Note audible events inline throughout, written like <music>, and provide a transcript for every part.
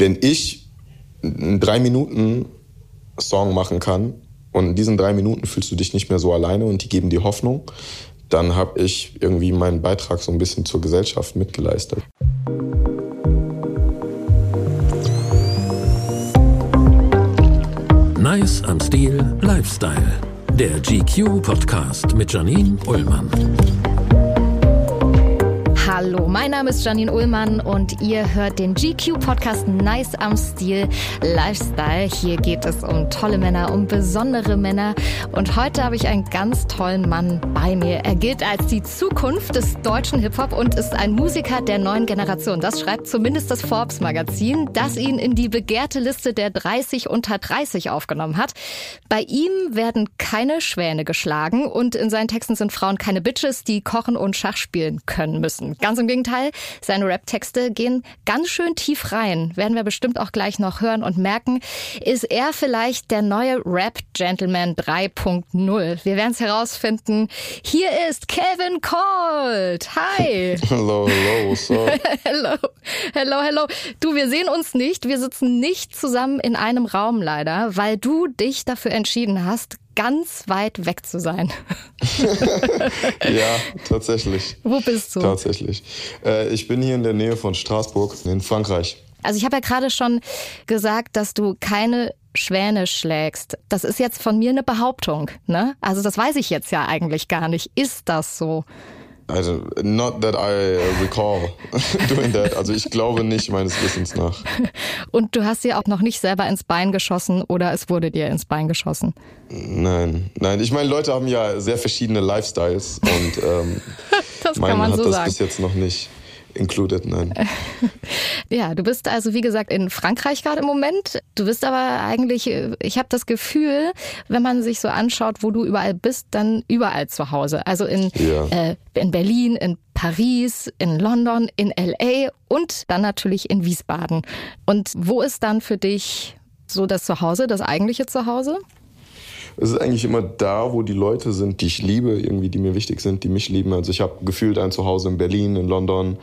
wenn ich einen drei Minuten Song machen kann und in diesen drei Minuten fühlst du dich nicht mehr so alleine und die geben dir Hoffnung, dann habe ich irgendwie meinen Beitrag so ein bisschen zur Gesellschaft mitgeleistet. Nice am Stil Lifestyle. Der GQ Podcast mit Janine Ullmann. Hallo, mein Name ist Janine Ullmann und ihr hört den GQ-Podcast Nice am Stil Lifestyle. Hier geht es um tolle Männer, um besondere Männer. Und heute habe ich einen ganz tollen Mann bei mir. Er gilt als die Zukunft des deutschen Hip-Hop und ist ein Musiker der neuen Generation. Das schreibt zumindest das Forbes-Magazin, das ihn in die begehrte Liste der 30 unter 30 aufgenommen hat. Bei ihm werden keine Schwäne geschlagen und in seinen Texten sind Frauen keine Bitches, die kochen und Schach spielen können müssen. Ganz im Gegenteil, seine Rap-Texte gehen ganz schön tief rein. Werden wir bestimmt auch gleich noch hören und merken. Ist er vielleicht der neue Rap-Gentleman 3.0? Wir werden es herausfinden. Hier ist Kevin Colt. Hi. <laughs> Hello, hello, what's up? <laughs> hello, hello, hello. Du, wir sehen uns nicht. Wir sitzen nicht zusammen in einem Raum leider, weil du dich dafür entschieden hast, ganz weit weg zu sein. <laughs> ja, tatsächlich. Wo bist du? Tatsächlich. Äh, ich bin hier in der Nähe von Straßburg in Frankreich. Also ich habe ja gerade schon gesagt, dass du keine Schwäne schlägst. Das ist jetzt von mir eine Behauptung, ne? Also das weiß ich jetzt ja eigentlich gar nicht. Ist das so? Also, not that I recall <laughs> doing that. Also ich glaube nicht meines Wissens nach. Und du hast dir auch noch nicht selber ins Bein geschossen oder es wurde dir ins Bein geschossen? Nein, nein. Ich meine, Leute haben ja sehr verschiedene Lifestyles und ähm, <laughs> das mein man hat so das sagen. bis jetzt noch nicht included, nein. <laughs> Ja, du bist also wie gesagt in Frankreich gerade im Moment. Du bist aber eigentlich, ich habe das Gefühl, wenn man sich so anschaut, wo du überall bist, dann überall zu Hause. Also in, Ja. äh, in Berlin, in Paris, in London, in LA und dann natürlich in Wiesbaden. Und wo ist dann für dich so das Zuhause, das eigentliche Zuhause? Es ist eigentlich immer da, wo die Leute sind, die ich liebe, irgendwie, die mir wichtig sind, die mich lieben. Also ich habe gefühlt ein Zuhause in Berlin, in London,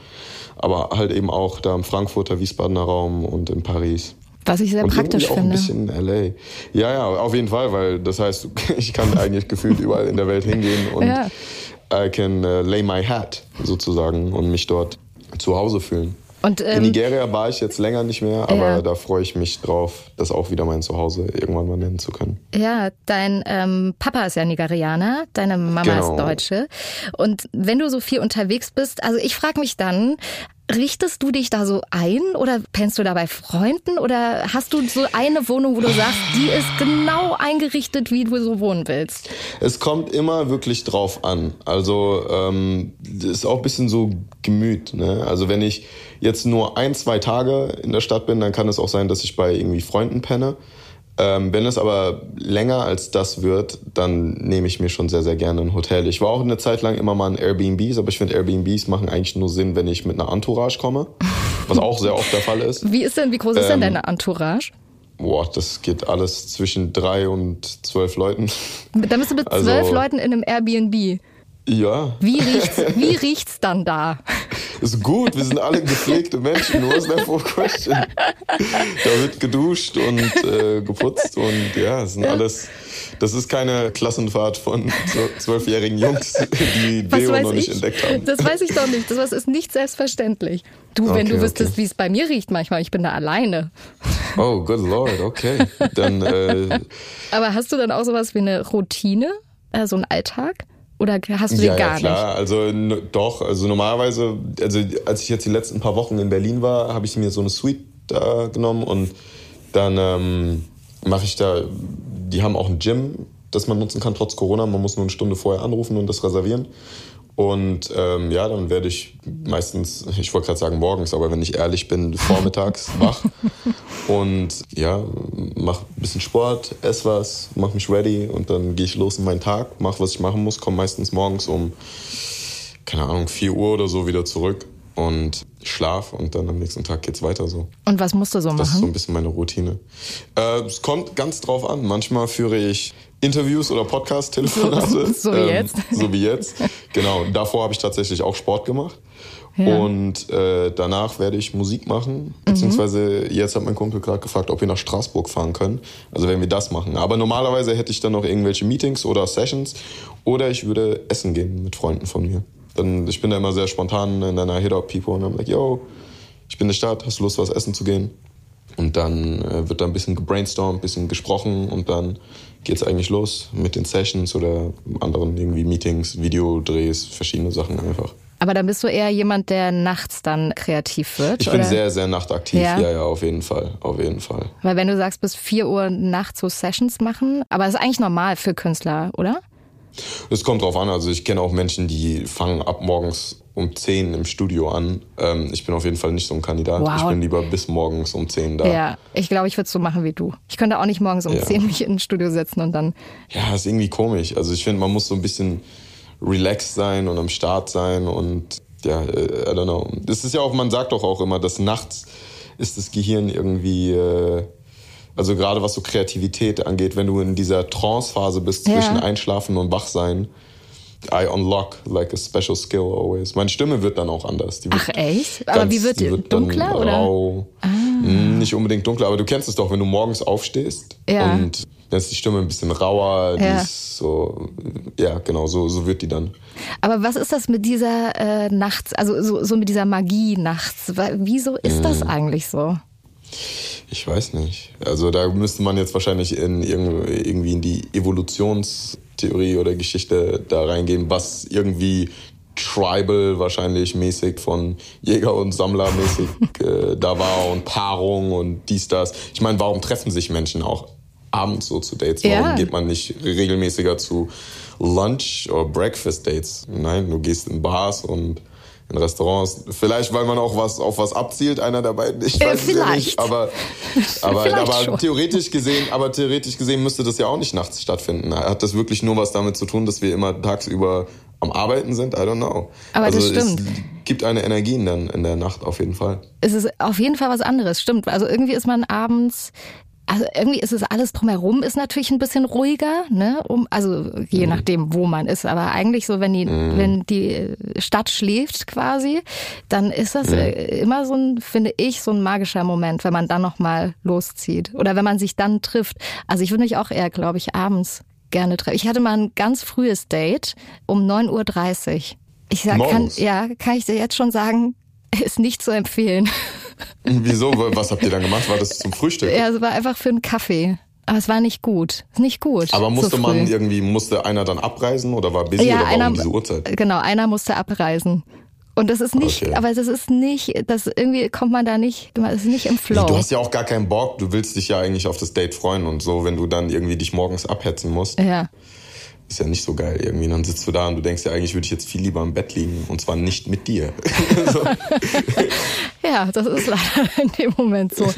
aber halt eben auch da im Frankfurter, Wiesbadener Raum und in Paris. Was ich sehr und praktisch auch finde. ein bisschen in LA. Ja, ja, auf jeden Fall, weil das heißt, <laughs> ich kann eigentlich gefühlt überall in der Welt hingehen <laughs> und Ja. I can uh, lay my hat sozusagen und mich dort zu Hause fühlen. Und, in ähm, Nigeria war ich jetzt länger nicht mehr, aber Ja. da freue ich mich drauf, das auch wieder mein Zuhause irgendwann mal nennen zu können. Ja, dein ähm, Papa ist ja Nigerianer, deine Mama Genau. ist Deutsche. Und wenn du so viel unterwegs bist, also ich frage mich dann, richtest du dich da so ein oder pennst du da bei Freunden oder hast du so eine Wohnung, wo du sagst, die ist genau eingerichtet, wie du so wohnen willst? Es kommt immer wirklich drauf an. Also ähm, ist auch ein bisschen so Gemüt. Ne? Also wenn ich jetzt nur ein, zwei Tage in der Stadt bin, dann kann es auch sein, dass ich bei irgendwie Freunden penne. Ähm, wenn es aber länger als das wird, dann nehme ich mir schon sehr, sehr gerne ein Hotel. Ich war auch eine Zeit lang immer mal in Airbnbs, aber ich finde Airbnbs machen eigentlich nur Sinn, wenn ich mit einer Entourage komme, was auch sehr oft der Fall ist. Wie ist denn, wie groß ist denn Ähm, deine Entourage? Boah, das geht alles zwischen drei und zwölf Leuten. Da bist du mit also- zwölf Leuten in einem Airbnb. Ja, Wie <laughs> riecht's, wie riecht's dann da? Ist gut, wir sind alle gepflegte Menschen. Was that for question? Da wird geduscht und äh, geputzt und ja, es sind alles. Das ist keine Klassenfahrt von zw- zwölfjährigen Jungs, die Deo noch nicht ich? entdeckt haben. Das weiß ich doch nicht. Das ist nicht selbstverständlich. Du, wenn Okay, du wüsstest, okay. wie es bei mir riecht manchmal, ich bin da alleine. Oh, good lord, okay. Dann äh, Aber hast du dann auch sowas wie eine Routine, äh, so einen Alltag? Oder hast du den ja, gar ja, klar. Also n- doch, also normalerweise, also als ich jetzt die letzten paar Wochen in Berlin war, habe ich mir so eine Suite da genommen und dann ähm, mache ich da, die haben auch ein Gym, das man nutzen kann trotz Corona. Man muss nur eine Stunde vorher anrufen und das reservieren. Und ähm, ja, dann werde ich meistens, ich wollte gerade sagen morgens, aber wenn ich ehrlich bin, vormittags <laughs> wach. Und ja, mach ein bisschen Sport, ess was, mach mich ready und dann gehe ich los in meinen Tag, mach was ich machen muss, komme meistens morgens um, keine Ahnung, 4 Uhr oder so wieder zurück und schlaf und dann am nächsten Tag geht's weiter so. Und was musst du so Das ist so machen? ein bisschen meine Routine. Äh, es kommt ganz drauf an. Manchmal führe ich Interviews oder Podcast-Telefonate. So- <laughs> so wie jetzt. So wie jetzt. Genau. Davor habe ich tatsächlich auch Sport gemacht. Ja. Und äh, danach werde ich Musik machen. Beziehungsweise jetzt hat mein Kumpel gerade gefragt, ob wir nach Straßburg fahren können. Also wenn wir das machen. Aber normalerweise hätte ich dann noch irgendwelche Meetings oder Sessions. Oder ich würde essen gehen mit Freunden von mir. Dann, ich bin da immer sehr spontan in einer Hit-Up-People und I'm like, yo, ich bin in der Stadt, hast du Lust, was essen zu gehen? Und dann äh, wird da ein bisschen gebrainstormt, ein bisschen gesprochen und dann geht's eigentlich los mit den Sessions oder anderen irgendwie Meetings, Videodrehs, verschiedene Sachen einfach. Aber dann bist du eher jemand, der nachts dann kreativ wird. Ich bin oder? sehr, sehr nachtaktiv. Ja. Ja. ja, auf jeden Fall, auf jeden Fall. Weil wenn du sagst, bis 4 Uhr nachts so Sessions machen, aber das ist eigentlich normal für Künstler, oder? Es kommt drauf an. Also ich kenne auch Menschen, die fangen ab morgens um 10 im Studio an. Ähm, ich bin auf jeden Fall nicht so ein Kandidat. Wow. Ich bin lieber bis morgens um 10 da. Ja, ich glaube, ich würde es so machen wie du. Ich könnte auch nicht morgens um Ja. 10 mich in ein Studio setzen und dann. Ja, ist irgendwie komisch. Also ich finde, man muss so ein bisschen relaxed sein und am Start sein und ja, äh, I don't know. Das ist ja auch, man sagt doch auch immer, dass nachts ist das Gehirn irgendwie, äh, also gerade was so Kreativität angeht, wenn du in dieser Trance-Phase bist Ja. zwischen Einschlafen und Wachsein, I unlock like a special skill always. Meine Stimme wird dann auch anders. Die wird Ach echt? Aber wie wird die? dann Dunkler, oder? Ah. Rau. Mm, Nicht unbedingt dunkler, aber du kennst es doch, wenn du morgens aufstehst Ja. und dann ist die Stimme ein bisschen rauer, die Ja. ist so, ja genau, so, so wird die dann. Aber was ist das mit dieser äh, nachts, also so, so mit dieser Magie nachts? Wieso ist das Mhm. eigentlich so? Ich weiß nicht. Also da müsste man jetzt wahrscheinlich in irg- irgendwie in die Evolutionstheorie oder Geschichte da reingehen, was irgendwie tribal wahrscheinlich mäßig von Jäger und Sammler mäßig <laughs> äh, da war und Paarung und dies, das. Ich meine, warum treffen sich Menschen auch abends so zu Dates? Warum Ja. geht man nicht regelmäßiger zu Lunch- oder Breakfast-Dates? Nein, du gehst in Bars und in Restaurants. Vielleicht, weil man auch was auf was abzielt, einer der beiden. Ich Äh, weiß ja vielleicht. nicht. Aber, <laughs> aber, Vielleicht aber schon. theoretisch gesehen, aber theoretisch gesehen müsste das ja auch nicht nachts stattfinden. Hat das wirklich nur was damit zu tun, dass wir immer tagsüber am Arbeiten sind? I don't know. Aber das also stimmt. es gibt eine Energie in der, in der Nacht auf jeden Fall. Es ist auf jeden Fall was anderes, stimmt. Also irgendwie ist man abends, also irgendwie ist es alles drumherum ist natürlich ein bisschen ruhiger, ne? Um, also je Mhm. nachdem, wo man ist. Aber eigentlich so, wenn die, wenn die Stadt schläft quasi, dann ist das Mhm. äh, immer so ein, finde ich, so ein magischer Moment, wenn man dann nochmal loszieht. Oder wenn man sich dann trifft. Also ich würde mich auch eher, glaube ich, abends gerne treffen. Ich hatte mal ein ganz frühes Date um 9.30 Uhr. Ich sag, kann, ja, kann ich dir jetzt schon sagen, <laughs> ist nicht zu empfehlen. Wieso? Was habt ihr dann gemacht? War das zum Frühstück? Ja, es war einfach für einen Kaffee. Aber es war nicht gut. Ist nicht gut. Aber musste so man irgendwie, musste einer dann abreisen oder war busy ja, oder warum einer, diese Uhrzeit? Genau, einer musste abreisen. Und das ist nicht, Okay. aber das ist nicht, das irgendwie kommt man da nicht, man ist nicht im Flow. Du hast ja auch gar keinen Bock, du willst dich ja eigentlich auf das Date freuen und so, wenn du dann irgendwie dich morgens abhetzen musst, ja. Ist ja nicht so geil irgendwie. Dann sitzt du da und du denkst ja, eigentlich würde ich jetzt viel lieber im Bett liegen und zwar nicht mit dir. <laughs> so. <laughs> Ja, das ist leider in dem Moment so.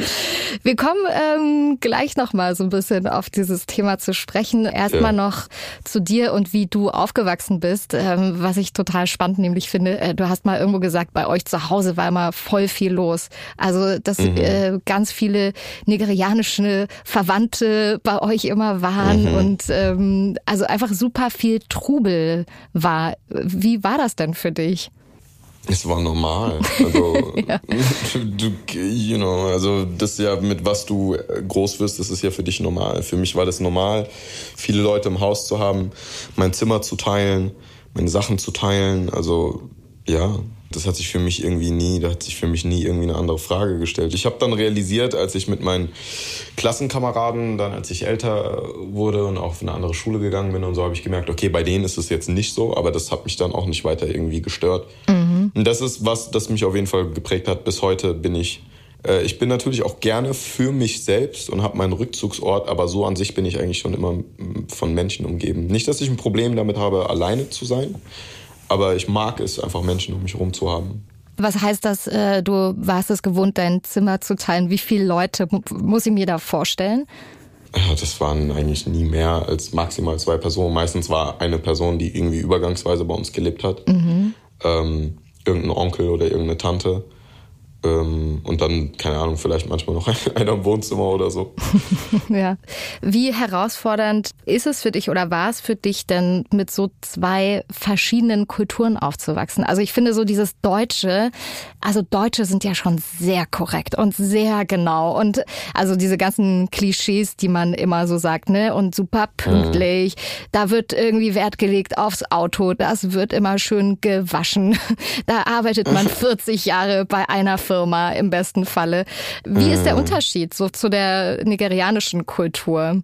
Wir kommen ähm, gleich nochmal so ein bisschen auf dieses Thema zu sprechen. Erstmal Ja. noch zu dir und wie du aufgewachsen bist, ähm, was ich total spannend nämlich finde. Äh, du hast mal irgendwo gesagt, bei euch zu Hause war immer voll viel los. Also, dass äh, ganz viele nigerianische Verwandte bei euch immer waren und ähm, also einfach super viel Trubel war. Wie war das denn für dich? Es war normal. Also, <laughs> du, you know, also das ist ja mit was du groß wirst, das ist ja für dich normal. Für mich war das normal, viele Leute im Haus zu haben, mein Zimmer zu teilen, meine Sachen zu teilen. Also ja, das hat sich für mich irgendwie nie, da hat sich für mich nie irgendwie eine andere Frage gestellt. Ich habe dann realisiert, als ich mit meinen Klassenkameraden, dann als ich älter wurde und auch auf eine andere Schule gegangen bin und so, habe ich gemerkt, okay, bei denen ist es jetzt nicht so, aber das hat mich dann auch nicht weiter irgendwie gestört. Und das ist was, das mich auf jeden Fall geprägt hat. Bis heute bin ich, äh, ich bin natürlich auch gerne für mich selbst und habe meinen Rückzugsort, aber so an sich bin ich eigentlich schon immer mm, von Menschen umgeben. Nicht, dass ich ein Problem damit habe, alleine zu sein, aber ich mag es einfach, Menschen um mich herum zu haben. Was heißt das, äh, du warst es gewohnt, dein Zimmer zu teilen? Wie viele Leute mu- muss ich mir da vorstellen? Ja, das waren eigentlich nie mehr als maximal zwei Personen. Meistens war eine Person, die irgendwie übergangsweise bei uns gelebt hat. Ähm, irgendein Onkel oder irgendeine Tante. Ähm, und dann, keine Ahnung, vielleicht manchmal noch <laughs> einer im Wohnzimmer oder so. <laughs> ja. Wie herausfordernd ist es für dich oder war es für dich denn, mit so zwei verschiedenen Kulturen aufzuwachsen? Also ich finde so dieses Deutsche, also Deutsche sind ja schon sehr korrekt und sehr genau. Und also diese ganzen Klischees, die man immer so sagt, ne? Und super pünktlich. Mhm. Da wird irgendwie Wert gelegt aufs Auto. Das wird immer schön gewaschen. <laughs> Da arbeitet man 40 Jahre bei einer Firma im besten Falle. Wie ist der mhm. Unterschied so zu der nigerianischen Kultur?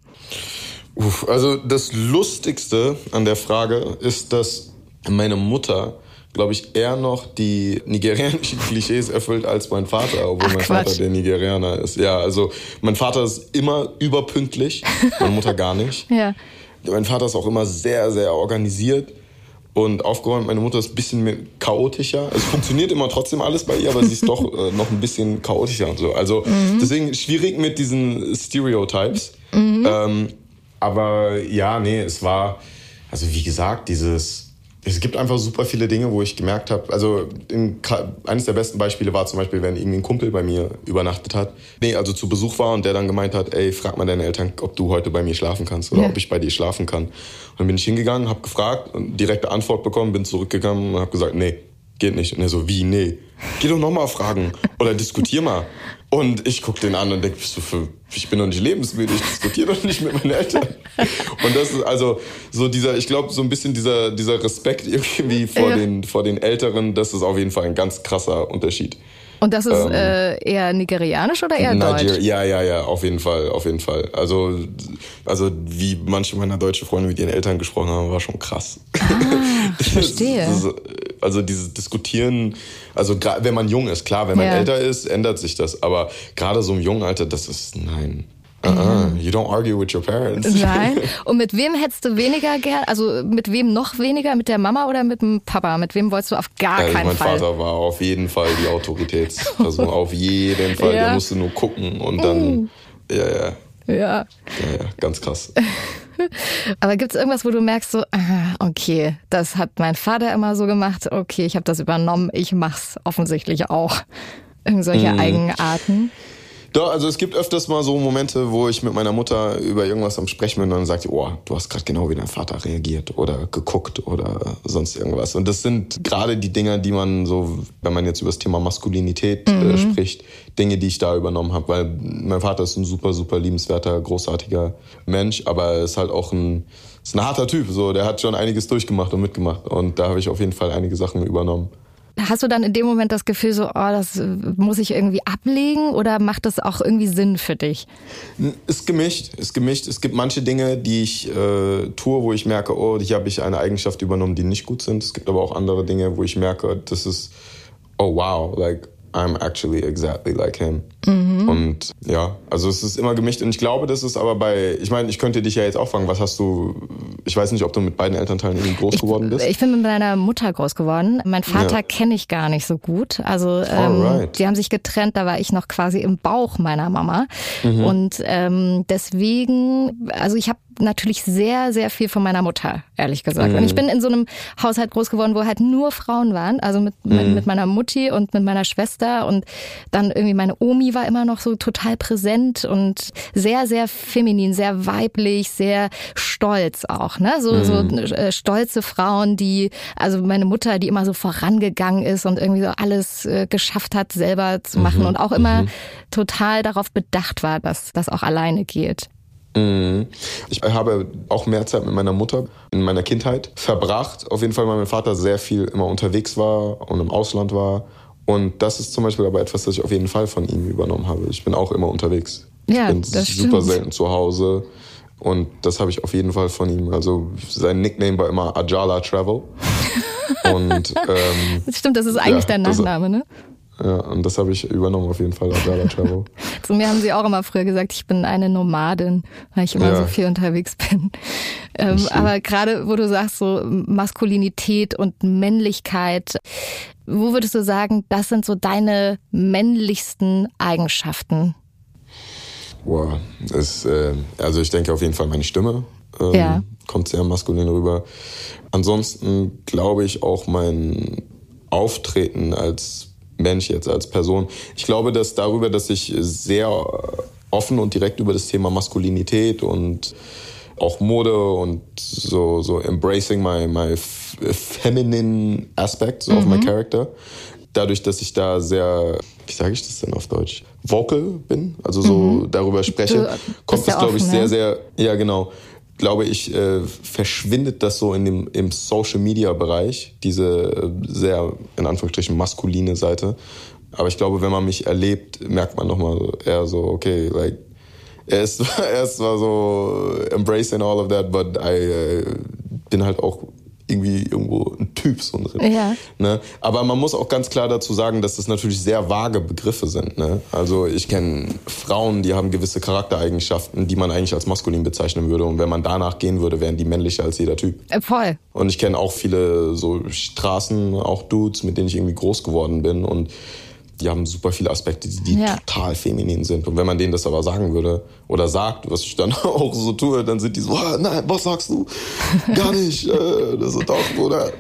Uff, also das Lustigste an der Frage ist, dass meine Mutter glaube ich, eher noch die <laughs> nigerianischen Klischees erfüllt als mein Vater, obwohl Ach, mein Quatsch. Vater der Nigerianer ist. Ja, also mein Vater ist immer überpünktlich, meine Mutter gar nicht. <laughs> ja. Mein Vater ist auch immer sehr, sehr organisiert und aufgeräumt. Meine Mutter ist ein bisschen mehr chaotischer. Es funktioniert immer trotzdem alles bei ihr, aber sie ist doch <laughs> äh, noch ein bisschen chaotischer und so. Also mhm. deswegen schwierig mit diesen Stereotypes. Mhm. Ähm, aber ja, nee, es war, also wie gesagt, dieses es gibt einfach super viele Dinge, wo ich gemerkt habe, also in, eines der besten Beispiele war zum Beispiel, wenn irgendwie ein Kumpel bei mir übernachtet hat, nee, also zu Besuch war und der dann gemeint hat, ey, frag mal deine Eltern, ob du heute bei mir schlafen kannst oder ja. ob ich bei dir schlafen kann. Und dann bin ich hingegangen, habe gefragt und direkte Antwort bekommen, bin zurückgegangen und habe gesagt, nee, geht nicht. Und er so, wie, nee, geh doch nochmal fragen oder diskutier mal. Und ich guck den an und denke, ich bin noch nicht lebensmüde, ich diskutiere doch nicht mit meinen Eltern. Und das ist also so dieser, ich glaube, so ein bisschen dieser, dieser Respekt irgendwie vor, ja. den, vor den Älteren, das ist auf jeden Fall ein ganz krasser Unterschied. Und das ist ähm, äh, eher nigerianisch oder eher Niger deutsch? Ja, ja, ja, auf jeden Fall, auf jeden Fall. Also, also wie manche meiner deutschen Freunde mit ihren Eltern gesprochen haben, war schon krass. Ah, <laughs> verstehe. Also dieses Diskutieren, also wenn man jung ist, klar, wenn man ja. älter ist, ändert sich das. Aber gerade so im jungen Alter, das ist, nein, Uh -uh, you don't argue with your parents. Nein. <laughs> Und mit wem hättest du weniger gern? Also mit wem noch weniger? Mit der Mama oder mit dem Papa? Mit wem wolltest du auf gar also keinen mein Fall? Mein Vater war auf jeden Fall die Autoritätsperson. <laughs> auf jeden Fall. Ja. Der musste nur gucken und dann. Mm. Ja, ja. Ja. Ja, ja ganz krass. <laughs> <laughs> Aber gibt es irgendwas, wo du merkst, so, ah, okay, das hat mein Vater immer so gemacht, okay, ich habe das übernommen, ich mach's offensichtlich auch. Irgendwelche mm. Eigenarten? Doch, also es gibt öfters mal so Momente, wo ich mit meiner Mutter über irgendwas am Sprechen bin und dann sagt sie, oh, du hast gerade genau wie dein Vater reagiert oder geguckt oder sonst irgendwas. Und das sind gerade die Dinge, die man so, wenn man jetzt über das Thema Maskulinität äh, mhm. äh, spricht, Dinge, die ich da übernommen habe. Weil mein Vater ist ein super, super liebenswerter, großartiger Mensch, aber er ist halt auch ein, ist ein harter Typ. So, der hat schon einiges durchgemacht und mitgemacht. Und da habe ich auf jeden Fall einige Sachen übernommen. Hast du dann in dem Moment das Gefühl so, oh, das muss ich irgendwie ablegen oder macht das auch irgendwie Sinn für dich? Ist gemischt, ist gemischt. Es gibt manche Dinge, die ich äh, tue, wo ich merke, oh, hier habe ich eine Eigenschaft übernommen, die nicht gut sind. Es gibt aber auch andere Dinge, wo ich merke, das ist, oh wow, like I'm actually exactly like him. Mhm. Und ja, also es ist immer gemischt. Und ich glaube, das ist aber bei, ich meine, ich könnte dich ja jetzt auch fragen, was hast du, ich weiß nicht, ob du mit beiden Elternteilen irgendwie groß ich, geworden bist. Ich bin mit meiner Mutter groß geworden. Mein Vater ja. kenne ich gar nicht so gut. Also ähm, die haben sich getrennt, da war ich noch quasi im Bauch meiner Mama. Mhm. Und ähm, deswegen, also ich habe natürlich sehr, sehr viel von meiner Mutter, ehrlich gesagt. Mhm. Und ich bin in so einem Haushalt groß geworden, wo halt nur Frauen waren. Also mit, mhm. mit meiner Mutti und mit meiner Schwester. Und dann irgendwie meine Omi war immer noch so total präsent und sehr, sehr feminin, sehr weiblich, sehr stolz auch. Ne? So, mhm. so äh, stolze Frauen, die, also meine Mutter, die immer so vorangegangen ist und irgendwie so alles äh, geschafft hat, selber zu machen mhm. und auch immer mhm. total darauf bedacht war, dass das auch alleine geht. Mhm. Ich habe auch mehr Zeit mit meiner Mutter in meiner Kindheit verbracht. Auf jeden Fall, weil mein Vater sehr viel immer unterwegs war und im Ausland war. Und das ist zum Beispiel aber etwas, das ich auf jeden Fall von ihm übernommen habe. Ich bin auch immer unterwegs. Ja, ich bin das super stimmt. selten zu Hause. Und das habe ich auf jeden Fall von ihm. Also sein Nickname war immer Ajala Travel. <laughs> und ähm, das stimmt, das ist eigentlich ja, dein Nachname, ne? Ja, und das habe ich übernommen auf jeden Fall, Adala Travel. <laughs> Zu mir haben sie auch immer früher gesagt, ich bin eine Nomadin, weil ich immer ja. so viel unterwegs bin. Ähm, aber gerade, wo du sagst, so Maskulinität und Männlichkeit, wo würdest du sagen, das sind so deine männlichsten Eigenschaften? Boah, das, äh, also ich denke auf jeden Fall meine Stimme. Ähm, ja. Kommt sehr maskulin rüber. Ansonsten glaube ich auch mein Auftreten als Mensch jetzt als Person. Ich glaube, dass darüber, dass ich sehr offen und direkt über das Thema Maskulinität und auch Mode und so, so embracing my, my feminine aspect so mhm. of my mhm. character. Dadurch, dass ich da sehr, wie sage ich das denn auf Deutsch? Vocal bin, also so mhm. darüber spreche, kommt das, glaube ich, sehr, sehr, ja genau, glaube ich, äh, verschwindet das so in dem, im Social Media Bereich, diese äh, sehr, in Anführungsstrichen, maskuline Seite. Aber ich glaube, wenn man mich erlebt, merkt man nochmal eher so, okay, like, er ist, <laughs> er ist zwar so embracing all of that, but I äh, bin halt auch irgendwie irgendwo ein Typ so drin. Ja. Ne? Aber man muss auch ganz klar dazu sagen, dass das natürlich sehr vage Begriffe sind. Ne? Also ich kenne Frauen, die haben gewisse Charaktereigenschaften, die man eigentlich als maskulin bezeichnen würde. Und wenn man danach gehen würde, wären die männlicher als jeder Typ. Äh, voll. Und ich kenne auch viele so Straßen, auch Dudes, mit denen ich irgendwie groß geworden bin. Und die haben super viele Aspekte, die, die ja. total feminin sind. Und wenn man denen das aber sagen würde oder sagt, was ich dann <laughs> auch so tue, dann sind die so, ah, nein, was sagst du? Gar nicht. Äh, das ist doch, oder?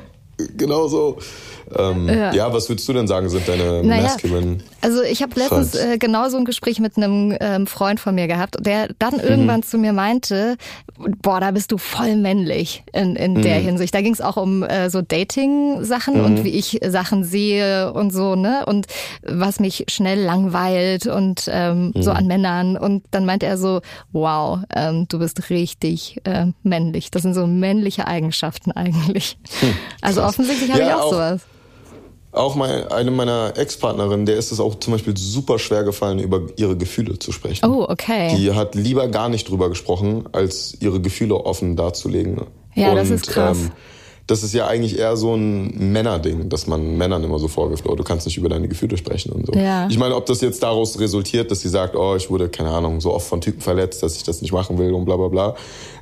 Genau so. Ähm, ja. ja. was würdest du denn sagen, sind deine naja, masculine? Also ich habe letztens äh, genauso ein Gespräch mit einem ähm, Freund von mir gehabt, der dann irgendwann mhm. zu mir meinte, boah, da bist du voll männlich in, in mhm. der Hinsicht. Da ging es auch um äh, so Dating-Sachen mhm. und wie ich Sachen sehe und so, ne? Und was mich schnell langweilt und ähm, so mhm. an Männern. Und dann meinte er so, wow, ähm, du bist richtig äh, männlich. Das sind so männliche Eigenschaften eigentlich. Hm, also offensichtlich habe ja, ich auch, auch sowas. Auch meine, eine meiner Ex-Partnerinnen, der ist es auch zum Beispiel super schwer gefallen, über ihre Gefühle zu sprechen. Oh, okay. Die hat lieber gar nicht drüber gesprochen, als ihre Gefühle offen darzulegen. Ja, Und, das ist krass. Ähm, das ist ja eigentlich eher so ein Männerding, dass man Männern immer so vorwirft, oh, du kannst nicht über deine Gefühle sprechen und so. Ja. Ich meine, ob das jetzt daraus resultiert, dass sie sagt, oh, ich wurde, keine Ahnung, so oft von Typen verletzt, dass ich das nicht machen will und bla bla bla.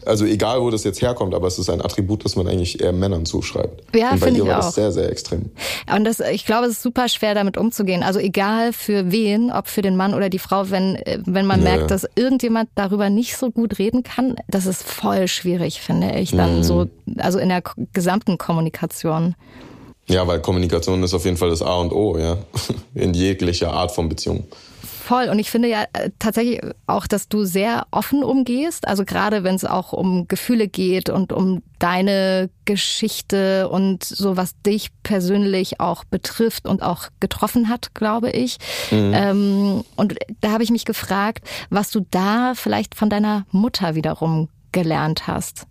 Also egal, wo das jetzt herkommt, aber es ist ein Attribut, das man eigentlich eher Männern zuschreibt. Ja, und bei ihr war auch. das sehr, sehr extrem. Und das, ich glaube, es ist super schwer, damit umzugehen. Also egal für wen, ob für den Mann oder die Frau, wenn, wenn man ja. merkt, dass irgendjemand darüber nicht so gut reden kann, das ist voll schwierig, finde ich, dann mhm. so, also in der gesamten Kommunikation. Ja, weil Kommunikation ist auf jeden Fall das A und O, ja. <laughs> In jeglicher Art von Beziehung. Voll. Und ich finde ja äh, tatsächlich auch, dass du sehr offen umgehst. Also gerade wenn es auch um Gefühle geht und um deine Geschichte und so, was dich persönlich auch betrifft und auch getroffen hat, glaube ich. Mhm. Ähm, und da habe ich mich gefragt, was du da vielleicht von deiner Mutter wiederum gelernt hast.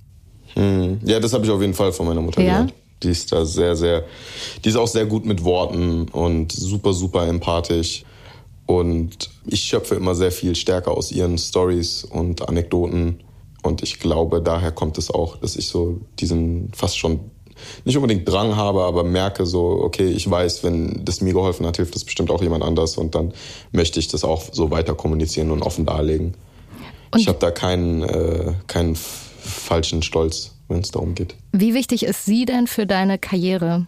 Mhm. Ja, das habe ich auf jeden Fall von meiner Mutter ja? gelernt. Die ist da sehr, sehr, die ist auch sehr gut mit Worten und super, super empathisch. Und ich schöpfe immer sehr viel stärker aus ihren Stories und Anekdoten. Und ich glaube, daher kommt es auch, dass ich so diesen fast schon nicht unbedingt Drang habe, aber merke so, okay, ich weiß, wenn das mir geholfen hat, hilft das bestimmt auch jemand anders und dann möchte ich das auch so weiter kommunizieren und offen darlegen. Und ich habe da keinen, äh, keinen falschen Stolz, wenn es darum geht. Wie wichtig ist sie denn für deine Karriere?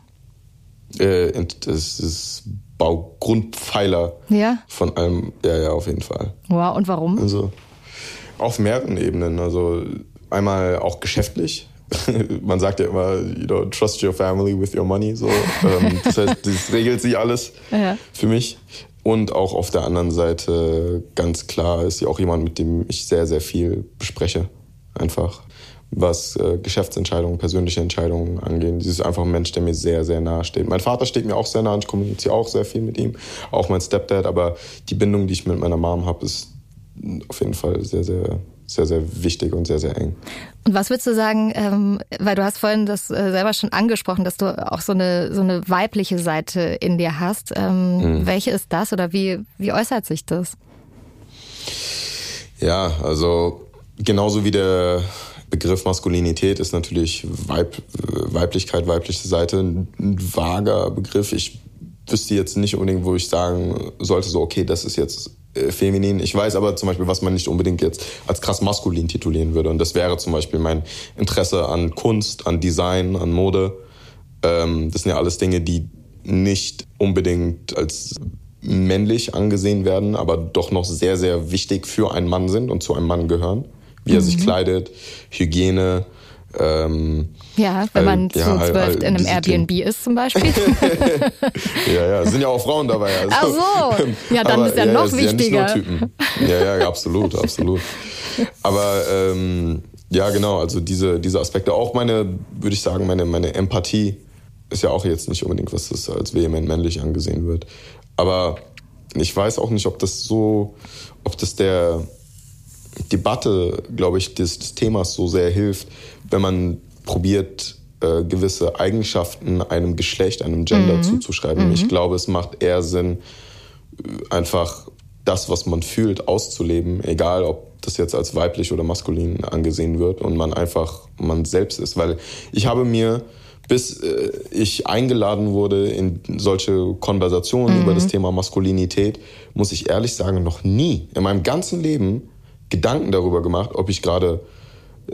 Äh, das ist Baugrundpfeiler ja? von allem. Ja, ja, auf jeden Fall. Wow, und warum? Also auf mehreren Ebenen. Also einmal auch geschäftlich. <laughs> Man sagt ja immer, you know, trust your family with your money. So. Ähm, das heißt, <laughs> das regelt sich alles ja. für mich. Und auch auf der anderen Seite ganz klar ist sie auch jemand, mit dem ich sehr, sehr viel bespreche. Einfach was äh, Geschäftsentscheidungen, persönliche Entscheidungen angehen. Sie ist einfach ein Mensch, der mir sehr, sehr nahe steht. Mein Vater steht mir auch sehr nah, ich kommuniziere auch sehr viel mit ihm, auch mein Stepdad, aber die Bindung, die ich mit meiner Mom habe, ist auf jeden Fall sehr, sehr, sehr, sehr wichtig und sehr, sehr eng. Und was würdest du sagen, ähm, weil du hast vorhin das äh, selber schon angesprochen, dass du auch so eine, so eine weibliche Seite in dir hast. Ähm, mhm. Welche ist das oder wie, wie äußert sich das? Ja, also genauso wie der Begriff Maskulinität ist natürlich Weib, Weiblichkeit, weibliche Seite ein, vager Begriff. Ich wüsste jetzt nicht unbedingt, wo ich sagen sollte, so, okay, das ist jetzt äh, feminin. Ich weiß aber zum Beispiel, was man nicht unbedingt jetzt als krass maskulin titulieren würde. Und das wäre zum Beispiel mein Interesse an Kunst, an Design, an Mode. Ähm, das sind ja alles Dinge, die nicht unbedingt als männlich angesehen werden, aber doch noch sehr, sehr wichtig für einen Mann sind und zu einem Mann gehören wie er mhm. sich kleidet, Hygiene, Ähm, ja, wenn man zu ja, zwölf halt, in einem Airbnb Themen. ist zum Beispiel. <laughs> ja, ja, sind ja auch Frauen dabei. Also. Ach so, ja, dann aber, ist ja, ja noch wichtiger. Ja, Typen. ja, ja, absolut, absolut. Aber ähm, ja, genau, also diese, diese Aspekte, auch meine, würde ich sagen, meine, meine Empathie ist ja auch jetzt nicht unbedingt, was das als vehement männlich angesehen wird. Aber ich weiß auch nicht, ob das so, ob das der Debatte, glaube ich, des, des Themas so sehr hilft, wenn man probiert, äh, gewisse Eigenschaften einem Geschlecht, einem Gender mhm. zuzuschreiben. Mhm. Ich glaube, es macht eher Sinn, äh, einfach das, was man fühlt, auszuleben, egal ob das jetzt als weiblich oder maskulin angesehen wird und man einfach man selbst ist. Weil ich habe mir, bis äh, ich eingeladen wurde in solche Konversationen mhm. über das Thema Maskulinität, muss ich ehrlich sagen, noch nie in meinem ganzen Leben Gedanken darüber gemacht, ob ich gerade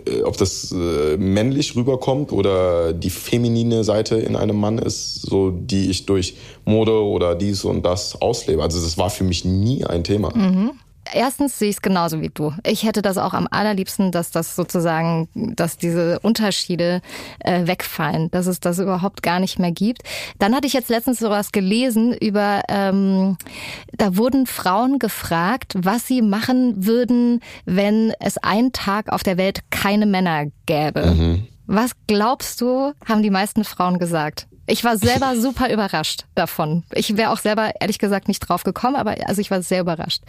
äh, ob das äh, männlich rüberkommt oder die feminine Seite in einem Mann ist, so die ich durch Mode oder dies und das auslebe. Also das war für mich nie ein Thema. Mhm. Erstens sehe ich es genauso wie du. Ich hätte das auch am allerliebsten, dass das sozusagen, dass diese Unterschiede äh, wegfallen, dass es das überhaupt gar nicht mehr gibt. Dann hatte ich jetzt letztens sowas gelesen über, ähm, da wurden Frauen gefragt, was sie machen würden, wenn es einen Tag auf der Welt keine Männer gäbe. Mhm. Was glaubst du, haben die meisten Frauen gesagt? Ich war selber <laughs> super überrascht davon. Ich wäre auch selber ehrlich gesagt nicht drauf gekommen, aber also ich war sehr überrascht.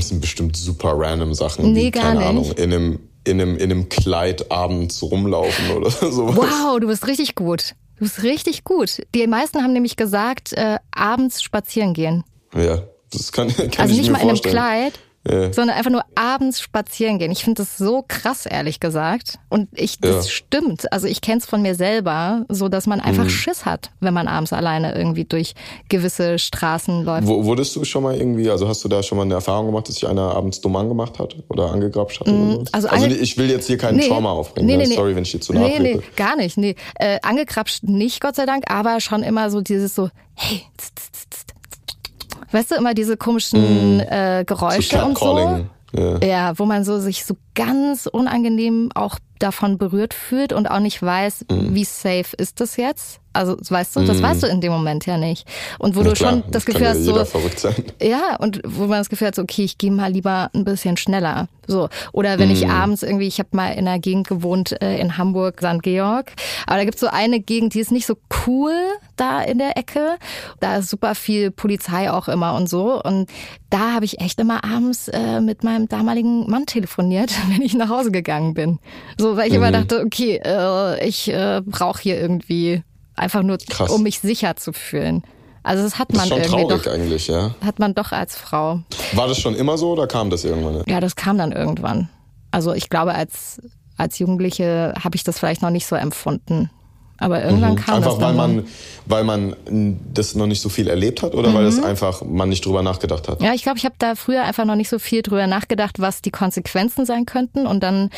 Das sind bestimmt super random Sachen. Nee, wie, gar keine nicht. Ahnung, in einem, in, einem, in einem Kleid abends rumlaufen oder <laughs> sowas. Wow, du bist richtig gut. Du bist richtig gut. Die meisten haben nämlich gesagt, äh, abends spazieren gehen. Ja, das kann, kann also ich mir vorstellen. Also nicht mal in einem Kleid, ja. sondern einfach nur abends spazieren gehen. Ich finde das so krass, ehrlich gesagt. Und ich, das ja. stimmt. Also ich kenne es von mir selber, so dass man einfach mhm. Schiss hat, wenn man abends alleine irgendwie durch gewisse Straßen läuft. W wurdest du schon mal irgendwie, also hast du da schon mal eine Erfahrung gemacht, dass sich einer abends dumm angemacht hat oder angegrapscht hat? Mhm. Oder also, also ich will jetzt hier keinen nee, Trauma aufbringen. Nee, ne? nee, Sorry, wenn ich dir zu nahe Nee, nee, gar nicht. Nee. Äh, angekrapscht nicht, Gott sei Dank, aber schon immer so dieses so, hey, tz, tz, tz, Weißt du, immer diese komischen mm. äh, Geräusche so und so. Ja. ja, wo man so sich so ganz unangenehm auch davon berührt fühlt und auch nicht weiß, mm. wie safe ist das jetzt. Also weißt du, das mm. weißt du in dem Moment ja nicht. Und wo ja, du klar, schon das, Gefühl hast, so ja, und wo man das Gefühl hat, so okay, ich gehe mal lieber ein bisschen schneller. So oder wenn mm. ich abends irgendwie, ich habe mal in einer Gegend gewohnt äh, in Hamburg, St. Georg, aber da gibt's so eine Gegend, die ist nicht so cool da in der Ecke. Da ist super viel Polizei auch immer und so. Und da habe ich echt immer abends äh, mit meinem damaligen Mann telefoniert, <laughs> wenn ich nach Hause gegangen bin. So, weil ich mhm. immer dachte, okay, äh, ich äh, brauche hier irgendwie Einfach nur, Krass. um mich sicher zu fühlen. Also das hat man das ist schon irgendwie traurig doch, eigentlich, ja. Hat man doch als Frau. War das schon immer so oder kam das irgendwann? Ja, das kam dann irgendwann. Also ich glaube, als, als Jugendliche habe ich das vielleicht noch nicht so empfunden. Aber irgendwann mhm. kam einfach, das. Einfach weil man, weil man das noch nicht so viel erlebt hat oder mhm. weil es einfach man nicht drüber nachgedacht hat? Ja, ich glaube, ich habe da früher einfach noch nicht so viel drüber nachgedacht, was die Konsequenzen sein könnten. Und dann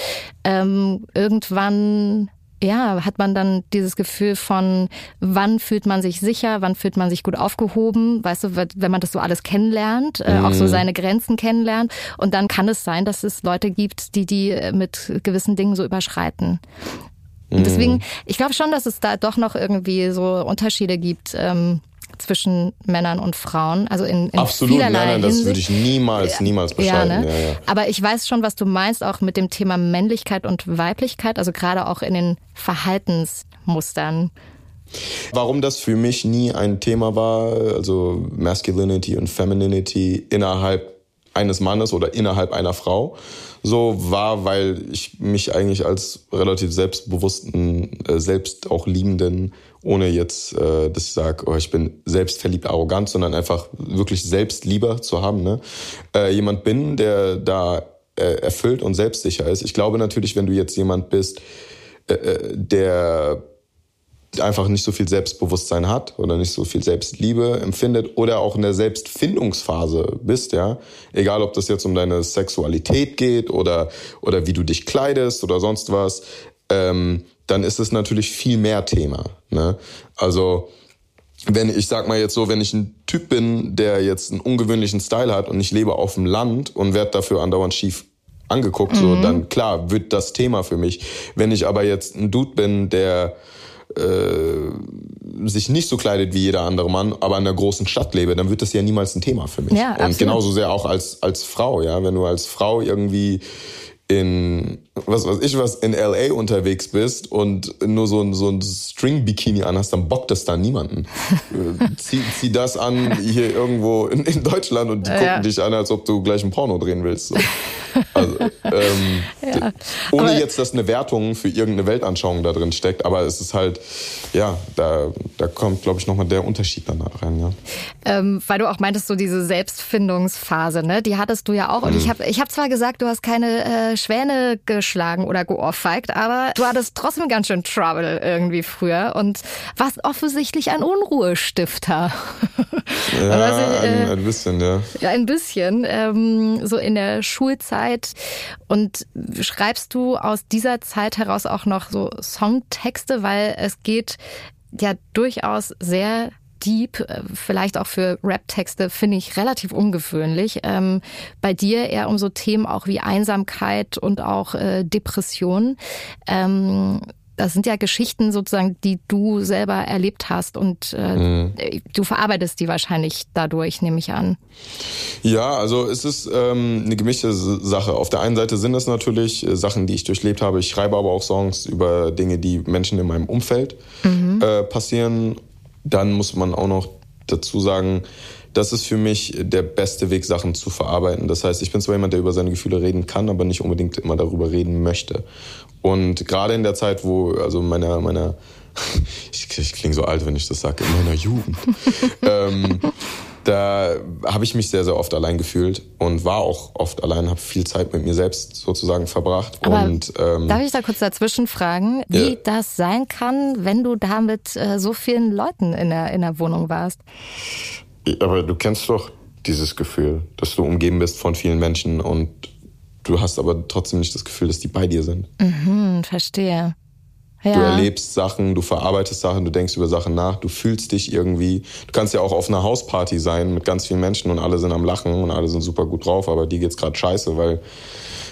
ähm, irgendwann ja, hat man dann dieses Gefühl von, wann fühlt man sich sicher, wann fühlt man sich gut aufgehoben, weißt du, wenn man das so alles kennenlernt, äh, auch so mhm. seine Grenzen kennenlernt. Und dann kann es sein, dass es Leute gibt, die die äh, mit gewissen Dingen so überschreiten. Und deswegen, mhm. ich glaube schon, dass es da doch noch irgendwie so Unterschiede gibt. Ähm, zwischen Männern und Frauen. Also in, in Absolut, vielerlei nein, nein, das würde ich niemals, niemals beschreiben. Ja, ne? ja, ja. Aber ich weiß schon, was du meinst, auch mit dem Thema Männlichkeit und Weiblichkeit, also gerade auch in den Verhaltensmustern. Warum das für mich nie ein Thema war, also Masculinity und Femininity innerhalb eines Mannes oder innerhalb einer Frau, so war, weil ich mich eigentlich als relativ selbstbewussten, äh, selbst auch liebenden ohne jetzt, äh, dass ich sage, oh, ich bin selbstverliebt, arrogant, sondern einfach wirklich Selbstlieber zu haben. Ne? Äh, jemand bin, der da äh, erfüllt und selbstsicher ist. Ich glaube natürlich, wenn du jetzt jemand bist, äh, äh der einfach nicht so viel Selbstbewusstsein hat oder nicht so viel Selbstliebe empfindet oder auch in der Selbstfindungsphase bist, ja. Egal, ob das jetzt um deine Sexualität geht oder, oder wie du dich kleidest oder sonst was. Ähm, dann ist es natürlich viel mehr Thema. Ne? Also wenn ich sag mal jetzt so, wenn ich ein Typ bin, der jetzt einen ungewöhnlichen Style hat und ich lebe auf dem Land und werde dafür andauernd schief angeguckt. So, dann klar wird das Thema für mich. Wenn ich aber jetzt ein Dude bin, der äh, sich nicht so kleidet wie jeder andere Mann, aber in einer großen Stadt lebe, dann wird das ja niemals ein Thema für mich. Ja, und absolut. genauso sehr auch als, als Frau, ja. Wenn du als Frau irgendwie in, was weiß ich was, in L.A. unterwegs bist und nur so ein, so ein String-Bikini anhast, dann bockt das da niemanden. <laughs> Äh, zieh, zieh das an hier irgendwo in, in Deutschland und die gucken Ja. dich an, als ob du gleich ein Porno drehen willst. So. Also, ähm, <laughs> d- ohne Aber- jetzt, dass eine Wertung für irgendeine Weltanschauung da drin steckt, aber es ist halt, ja, da, da kommt, glaube ich, nochmal der Unterschied dann da rein, ja. Ähm, weil du auch meintest, so diese Selbstfindungsphase, ne? Die hattest du ja auch. Und ich habe ich hab zwar gesagt, du hast keine äh, Schwäne geschlagen oder geohrfeigt, aber du hattest trotzdem ganz schön Trouble irgendwie früher und warst offensichtlich ein Unruhestifter. Ja, ich, <laughs> äh, ein, ein bisschen, ja. Ja, ein bisschen. Ähm, so in der Schulzeit. Und schreibst du aus dieser Zeit heraus auch noch so Songtexte, weil es geht ja durchaus sehr deep, äh, vielleicht auch für Rap-Texte, finde ich relativ ungewöhnlich. Ähm, bei dir eher um so Themen auch wie Einsamkeit und auch äh, Depression. Ähm, das sind ja Geschichten sozusagen, die du selber erlebt hast und äh, du verarbeitest die wahrscheinlich dadurch, nehme ich an. Ja, also es ist ähm, eine gemischte Sache. Auf der einen Seite sind das natürlich äh, Sachen, die ich durchlebt habe. Ich schreibe aber auch Songs über Dinge, die Menschen in meinem Umfeld äh, passieren. Dann muss man auch noch dazu sagen, das ist für mich der beste Weg, Sachen zu verarbeiten. Das heißt, ich bin zwar jemand, der über seine Gefühle reden kann, aber nicht unbedingt immer darüber reden möchte. Und gerade in der Zeit, wo, also meiner, meiner, <laughs> ich, ich klinge so alt, wenn ich das sage, in meiner Jugend, <laughs> ähm, da habe ich mich sehr, sehr oft allein gefühlt und war auch oft allein, habe viel Zeit mit mir selbst sozusagen verbracht. Aber und ähm, Darf ich da kurz dazwischen fragen, wie Ja. das sein kann, wenn du da mit äh, so vielen Leuten in der, in der Wohnung warst? Aber du kennst doch dieses Gefühl, dass du umgeben bist von vielen Menschen und du hast aber trotzdem nicht das Gefühl, dass die bei dir sind. Hm, verstehe. Ja. Du erlebst Sachen, du verarbeitest Sachen, du denkst über Sachen nach, du fühlst dich irgendwie. Du kannst ja auch auf einer Hausparty sein mit ganz vielen Menschen und alle sind am Lachen und alle sind super gut drauf, aber dir geht's gerade scheiße, weil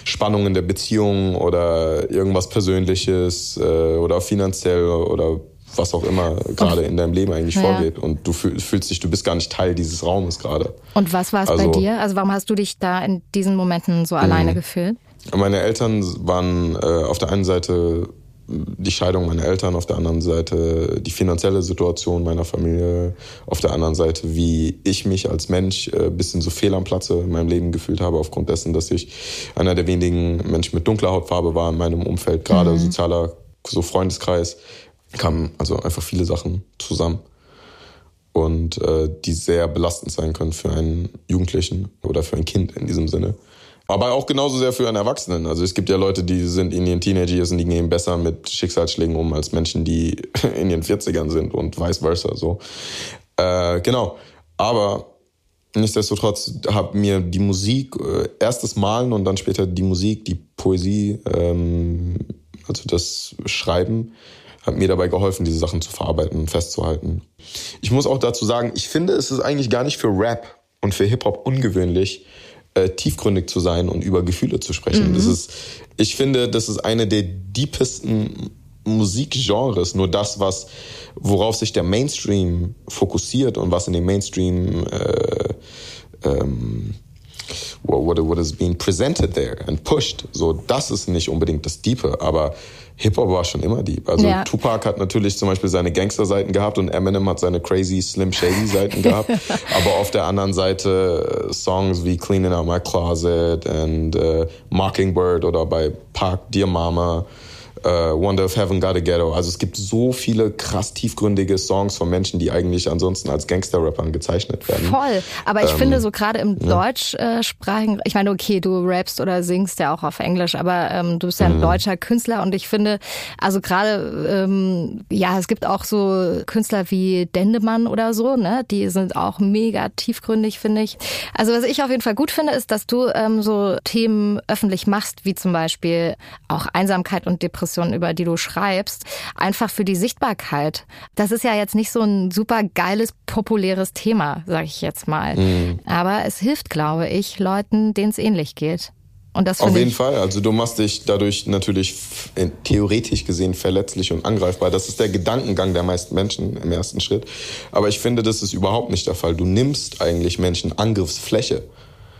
Spannung in der Beziehung oder irgendwas Persönliches äh, oder finanziell oder was auch immer gerade in deinem Leben eigentlich Ja. vorgeht. Und du fühl- fühlst dich, du bist gar nicht Teil dieses Raumes gerade. Und was war es bei Also- dir? Also warum hast du dich da in diesen Momenten so Mhm. alleine gefühlt? Meine Eltern waren äh, auf der einen Seite die Scheidung meiner Eltern, auf der anderen Seite die finanzielle Situation meiner Familie, auf der anderen Seite, wie ich mich als Mensch äh, bisschen so fehl am Platze in meinem Leben gefühlt habe, aufgrund dessen, dass ich einer der wenigen Menschen mit dunkler Hautfarbe war in meinem Umfeld, gerade sozialer so Freundeskreis, kamen also einfach viele Sachen zusammen und äh, die sehr belastend sein können für einen Jugendlichen oder für ein Kind in diesem Sinne. Aber auch genauso sehr für einen Erwachsenen. Also es gibt ja Leute, die sind in ihren Teenager Years und die gehen besser mit Schicksalsschlägen um als Menschen, die <laughs> in ihren 40ern sind und vice versa. So. Äh, genau. Aber nichtsdestotrotz hat mir die Musik, äh, erst das Malen und dann später die Musik, die Poesie, ähm, also das Schreiben, hat mir dabei geholfen, diese Sachen zu verarbeiten und festzuhalten. Ich muss auch dazu sagen, ich finde, es ist eigentlich gar nicht für Rap und für Hip-Hop ungewöhnlich, äh, tiefgründig zu sein und über Gefühle zu sprechen. Das ist, ich finde, das ist eine der deepesten Musikgenres, nur das, was, worauf sich der Mainstream fokussiert und was in dem Mainstream äh, ähm, what, what, is being presented there and pushed. So, das ist nicht unbedingt das Diepe, aber Hip-Hop war schon immer deep. Also Ja. Tupac hat natürlich zum Beispiel seine Gangster-Seiten gehabt und Eminem hat seine crazy, slim, shady Seiten <laughs> gehabt. aber auf der anderen Seite äh, Songs wie Cleaning Out My Closet and äh, Mockingbird oder bei Park Dear Mama äh, Wonder if Heaven Got a Ghetto. Also es gibt so viele krass tiefgründige Songs von Menschen, die eigentlich ansonsten als Gangster-Rappern gezeichnet werden. Voll. Aber ich finde so gerade im deutschsprachigen, ich meine, okay, du rappst oder singst ja auch auf Englisch, aber ähm, du bist ja ein deutscher Künstler und ich finde, also gerade, ähm, ja, es gibt auch so Künstler wie Dendemann oder so, ne? Die sind auch mega tiefgründig, finde ich. Also was ich auf jeden Fall gut finde, ist, dass du ähm, so Themen öffentlich machst, wie zum Beispiel auch Einsamkeit und Depression, über die du schreibst, einfach für die Sichtbarkeit. Das ist ja jetzt nicht so ein super geiles, populäres Thema, sage ich jetzt mal. Aber es hilft, glaube ich, Leuten, denen es ähnlich geht. Und das Auf jeden Fall. Also du machst dich dadurch natürlich theoretisch gesehen verletzlich und angreifbar. Das ist der Gedankengang der meisten Menschen im ersten Schritt. Aber ich finde, das ist überhaupt nicht der Fall. Du nimmst eigentlich Menschen Angriffsfläche.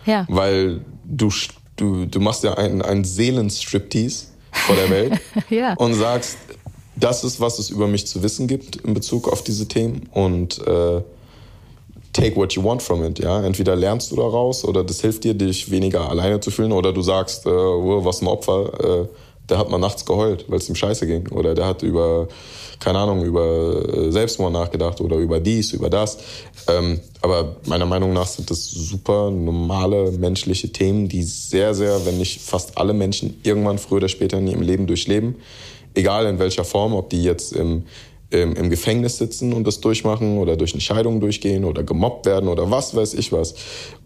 Ja. Weil du, du, du machst ja einen, einen Seelenstriptease vor der Welt <laughs> ja. und sagst, das ist, was es über mich zu wissen gibt in Bezug auf diese Themen. Und äh, take what you want from it, ja. Entweder lernst du daraus oder das hilft dir, dich weniger alleine zu fühlen oder du sagst, äh, oh, was ein Opfer, äh, der hat mal nachts geheult, weil es ihm scheiße ging oder der hat über, keine Ahnung, über äh, Selbstmord nachgedacht oder über dies, über das. Ähm, aber meiner Meinung nach sind das super normale menschliche Themen, die sehr, sehr, wenn nicht fast alle Menschen irgendwann früher oder später in ihrem Leben durchleben. Egal in welcher Form, ob die jetzt im im, im Gefängnis sitzen und das durchmachen oder durch eine Scheidung durchgehen oder gemobbt werden oder was weiß ich was.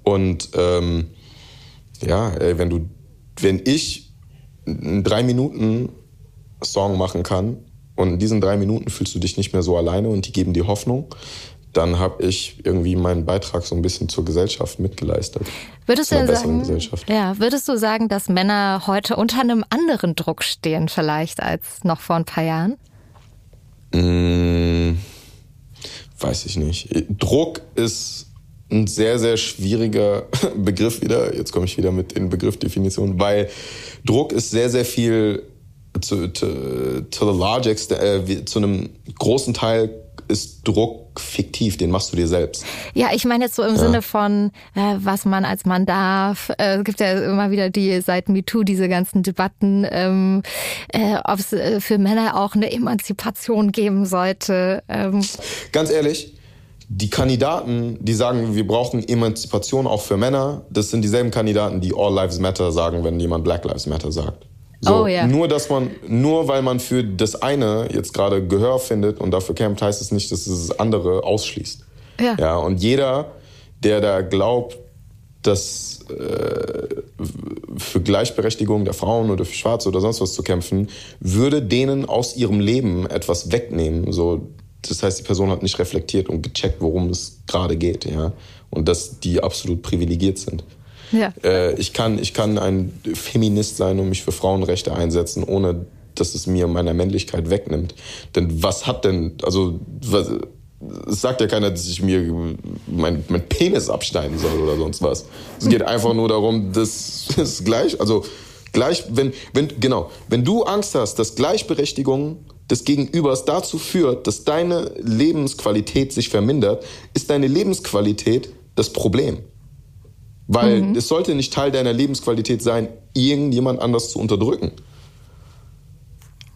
Und ähm, ja, ey, wenn du, wenn ich einen drei Minuten Song machen kann und in diesen drei Minuten fühlst du dich nicht mehr so alleine und die geben dir Hoffnung, dann habe ich irgendwie meinen Beitrag so ein bisschen zur Gesellschaft mitgeleistet. Würdest du sagen, ja, würdest du sagen, dass Männer heute unter einem anderen Druck stehen vielleicht als noch vor ein paar Jahren? Hm, weiß ich nicht. Druck ist ein sehr, sehr schwieriger <laughs> Begriff wieder. Jetzt komme ich wieder mit in Begriffdefinition, weil Druck ist sehr, sehr viel zu, to, to the large extent, äh, zu einem großen Teil ist Druck fiktiv, den machst du dir selbst. Ja, ich meine jetzt so im ja. Sinne von, äh, was man als Mann darf. Äh, es gibt ja immer wieder die seit MeToo diese ganzen Debatten, ähm, äh, ob es äh, für Männer auch eine Emanzipation geben sollte. Ähm. Ganz ehrlich, die Kandidaten, die sagen, wir brauchen Emanzipation auch für Männer, das sind dieselben Kandidaten, die All Lives Matter sagen, wenn jemand Black Lives Matter sagt. So, oh, ja. Nur, dass man, nur weil man für das eine jetzt gerade Gehör findet und dafür kämpft, heißt es nicht, dass es das andere ausschließt. Ja. ja und jeder, der da glaubt, dass äh, für Gleichberechtigung der Frauen oder für Schwarze oder sonst was zu kämpfen, würde denen aus ihrem Leben etwas wegnehmen. So, das heißt, die Person hat nicht reflektiert und gecheckt, worum es gerade geht, ja, und dass die absolut privilegiert sind. Ja. Äh, ich, kann, ich kann ein Feminist sein und mich für Frauenrechte einsetzen, ohne dass es mir meiner Männlichkeit wegnimmt. Denn was hat denn, also was, es sagt ja keiner, dass ich mir mein, mein Penis abschneiden soll oder sonst was. Es geht einfach nur darum, dass <laughs> es gleich, also gleich, wenn, wenn, genau, wenn du Angst hast, dass Gleichberechtigung des Gegenübers dazu führt, dass deine Lebensqualität sich vermindert, ist deine Lebensqualität das Problem. Weil mhm. es sollte nicht Teil deiner Lebensqualität sein, irgendjemand anders zu unterdrücken.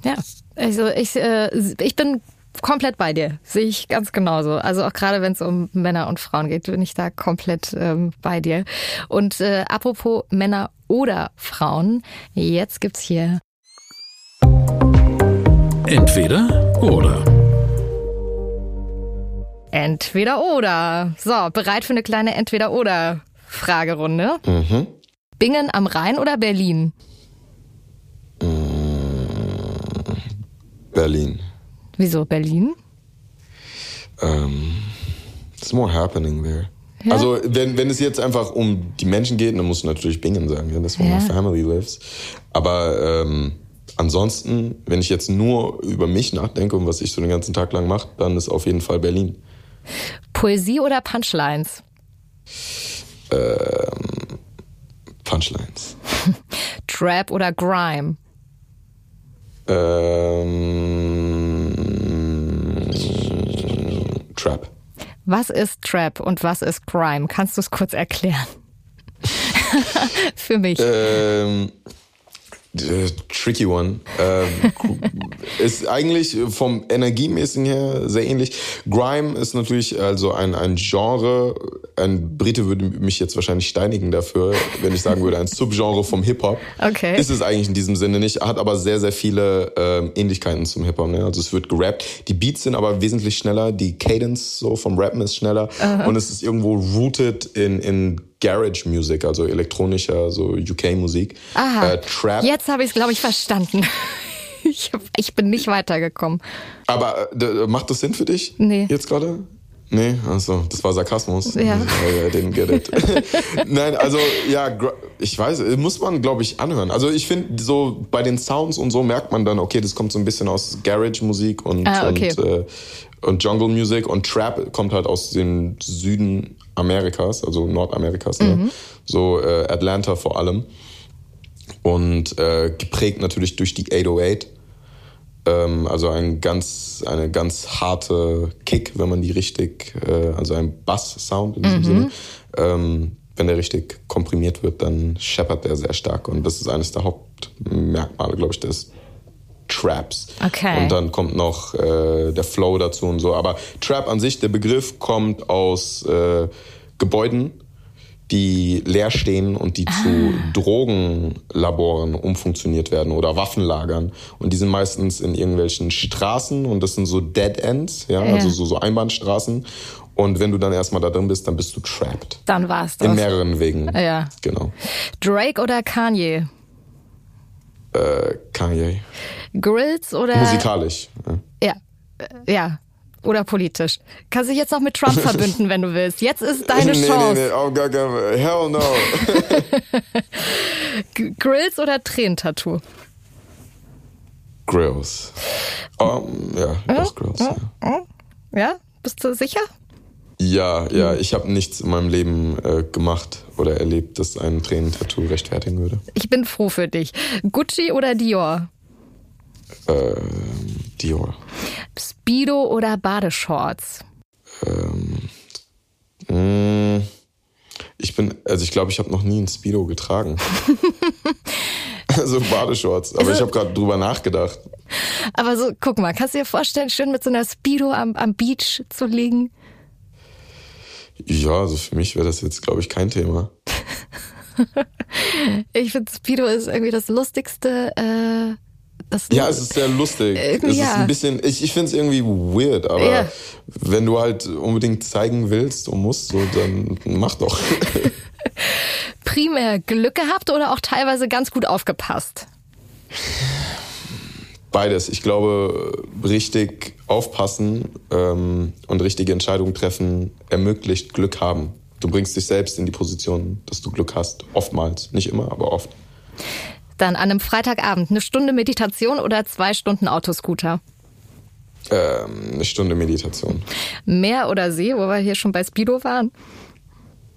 Ja, also ich, äh, ich bin komplett bei dir. Sehe ich ganz genauso. Also auch gerade wenn es um Männer und Frauen geht, bin ich da komplett ähm, bei dir. Und äh, apropos Männer oder Frauen, jetzt gibt's hier Entweder oder. Entweder oder. So, bereit für eine kleine Entweder oder Fragerunde. Mhm. Bingen am Rhein oder Berlin? Berlin. Wieso Berlin? Um, ähm, it's more happening there. Ja. Also wenn, wenn es jetzt einfach um die Menschen geht, dann musst du natürlich Bingen sagen, ja, das wo ja. my family lives. Aber ähm, ansonsten, wenn ich jetzt nur über mich nachdenke und was ich so den ganzen Tag lang mache, dann ist auf jeden Fall Berlin. Poesie oder Punchlines? Ähm, Punchlines. <laughs> Trap oder Grime? Ähm, Trap. Was ist Trap und was ist Grime? Kannst du es kurz erklären? <laughs> <laughs> Für mich. Ähm, äh, tricky one. Ähm, ist eigentlich vom Energiemäßigen her sehr ähnlich. Grime ist natürlich also ein, ein Genre. Ein Brite würde mich jetzt wahrscheinlich steinigen dafür, wenn ich sagen würde, ein Subgenre vom Hip-Hop. Okay. Ist es eigentlich in diesem Sinne nicht, hat aber sehr, sehr viele ähm, Ähnlichkeiten zum Hip-Hop. Ne? Also es wird gerappt. Die Beats sind aber wesentlich schneller. Die Cadence so vom Rappen ist schneller. Uh -huh. Und es ist irgendwo rooted in, in Garage Music, also elektronischer, so UK-Musik. Aha. Äh, Trap. Jetzt habe ich es, glaube ich, verstanden. <laughs> ich, hab, ich bin nicht weitergekommen. Aber äh, macht das Sinn für dich? Nee. Jetzt gerade? Nee, also das war Sarkasmus. Ja. I didn't get it. <laughs> <laughs> Nein, also ja, ich weiß, muss man glaube ich anhören. Also ich finde so bei den Sounds und so merkt man dann, okay, das kommt so ein bisschen aus Garage-Musik und, ah, okay. und, äh, und Jungle Music und Trap kommt halt aus dem Süden Amerikas, also Nordamerikas, ne? Mhm. so äh, Atlanta vor allem und äh, geprägt natürlich durch die 808 ähm, also ein ganz, eine ganz harte Kick, wenn man die richtig, äh, also ein Bass-Sound in diesem Mhm. Sinne. Ähm, wenn der richtig komprimiert wird, dann scheppert der sehr stark. Und das ist eines der Hauptmerkmale, glaube ich, des Traps. Okay. Und dann kommt noch äh, der Flow dazu und so. Aber Trap an sich, der Begriff kommt aus äh, Gebäuden, die leer stehen und die zu Drogenlaboren umfunktioniert werden oder Waffenlagern. Und die sind meistens in irgendwelchen Straßen und das sind so Dead Ends, ja, Ja. also so, so Einbahnstraßen. Und wenn du dann erstmal da drin bist, dann bist du trapped. Dann war's In das. mehreren Wegen. Ja. Genau. Drake oder Kanye? Äh, Kanye. Grills oder. Musikalisch. Ja. Ja. Äh, Ja. Oder politisch. Kannst dich jetzt noch mit Trump <laughs> verbünden, wenn du willst. Jetzt ist deine nee, Chance. nee, nee, gar keinen Fall. Hell no. <laughs> Grills oder Tränentattoo? Grills. Um, ja, doch Grills. Ja, Ja? Bist du sicher? ja, ja ich habe nichts in meinem Leben äh, gemacht oder erlebt, das ein Tränentattoo rechtfertigen würde. Ich bin froh für dich. Gucci oder Dior? Ähm, Dior. Speedo oder Badeshorts? Ähm, mh, ich bin, also ich glaube, ich habe noch nie ein Speedo getragen. <laughs> also Badeshorts. Aber ich habe gerade drüber nachgedacht. Aber so, guck mal, kannst du dir vorstellen, schön mit so einer Speedo am, am Beach zu liegen? Ja, also für mich wäre das jetzt, glaube ich, kein Thema. <laughs> Ich finde, Speedo ist irgendwie das lustigste. Äh, das Ja, es ist sehr lustig. Irgendwie es ist ja. ein bisschen, ich, ich finde es irgendwie weird, aber Ja. wenn du halt unbedingt zeigen willst und musst, so, dann mach doch. <laughs> primär Glück gehabt oder auch teilweise ganz gut aufgepasst? Beides. Ich glaube, richtig aufpassen ähm, und richtige Entscheidungen treffen ermöglicht Glück haben. Du bringst dich selbst in die Position, dass du Glück hast. Oftmals. Nicht immer, aber oft. Dann an einem Freitagabend eine Stunde Meditation oder zwei Stunden Autoscooter? Ähm, eine Stunde Meditation. Meer oder See, wo wir hier schon bei Speedo waren?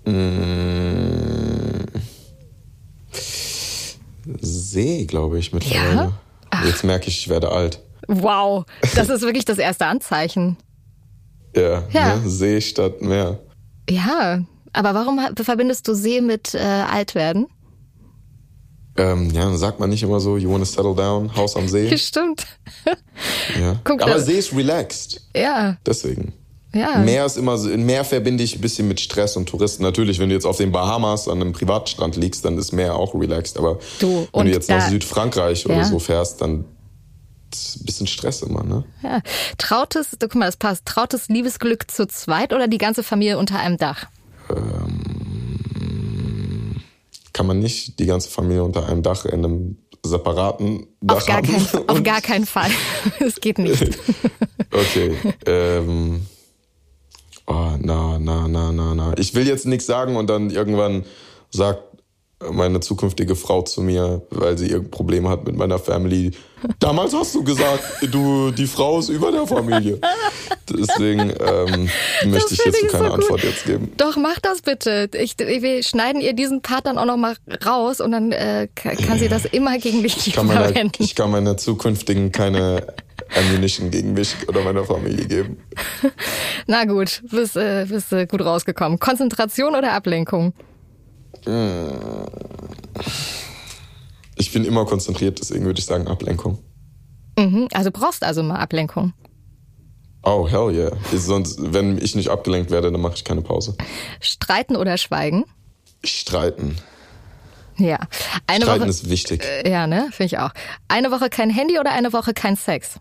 Mm. See, glaube ich, mittlerweile. Ja? Jetzt merke ich, ich werde alt. Wow, <laughs> das ist wirklich das erste Anzeichen. Ja, Ja. Ne? See statt Meer. Ja, aber warum verbindest du See mit äh, Altwerden? Ähm, ja, dann sagt man nicht immer so, you wanna settle down, Haus am See. <laughs> Stimmt. Ja. Guck, Aber das- See ist relaxed. Ja, Deswegen. ja. Meer ist immer so, Meer verbinde ich ein bisschen mit Stress und Touristen. Natürlich, wenn du jetzt auf den Bahamas an einem Privatstrand liegst, dann ist Meer auch relaxed. Aber Du, wenn und du jetzt nach Südfrankreich oder Ja. so fährst, dann ist ein bisschen Stress immer, ne? ja. Trautes, guck mal, das passt. Trautes Liebesglück zu zweit oder die ganze Familie unter einem Dach? Kann man nicht die ganze Familie unter einem Dach in einem separaten Dach Auf gar, haben? kein, auf gar keinen Fall. <laughs> Es geht nicht. <laughs> Okay. ähm, oh, na, na, na, na, na. Ich will jetzt nichts sagen und dann irgendwann sagt meine zukünftige Frau zu mir, weil sie irgendein Problem hat mit meiner Family. Damals hast du gesagt, du, die Frau ist über der Familie. Deswegen ähm, möchte ich ich keine so. Antwort jetzt geben. Doch, mach das bitte. Ich, wir schneiden ihr diesen Part dann auch noch mal raus und dann äh, ka- kann sie das immer gegen dich Ich kann, meiner, verwenden. ich kann meiner zukünftigen keine Ammunition gegen mich oder meiner Familie geben. <laughs> Na gut, bist, äh, bist äh, gut rausgekommen. Konzentration oder Ablenkung? Ich bin immer konzentriert, deswegen würde ich sagen Ablenkung. Mhm, also brauchst also mal Ablenkung. Oh, hell yeah. Sonst, wenn ich nicht abgelenkt werde, dann mache ich keine Pause. Streiten oder schweigen? Streiten. Ja. Eine Streiten Woche. ist wichtig. äh, ja, ne? Finde ich auch. Eine Woche kein Handy oder eine Woche kein Sex?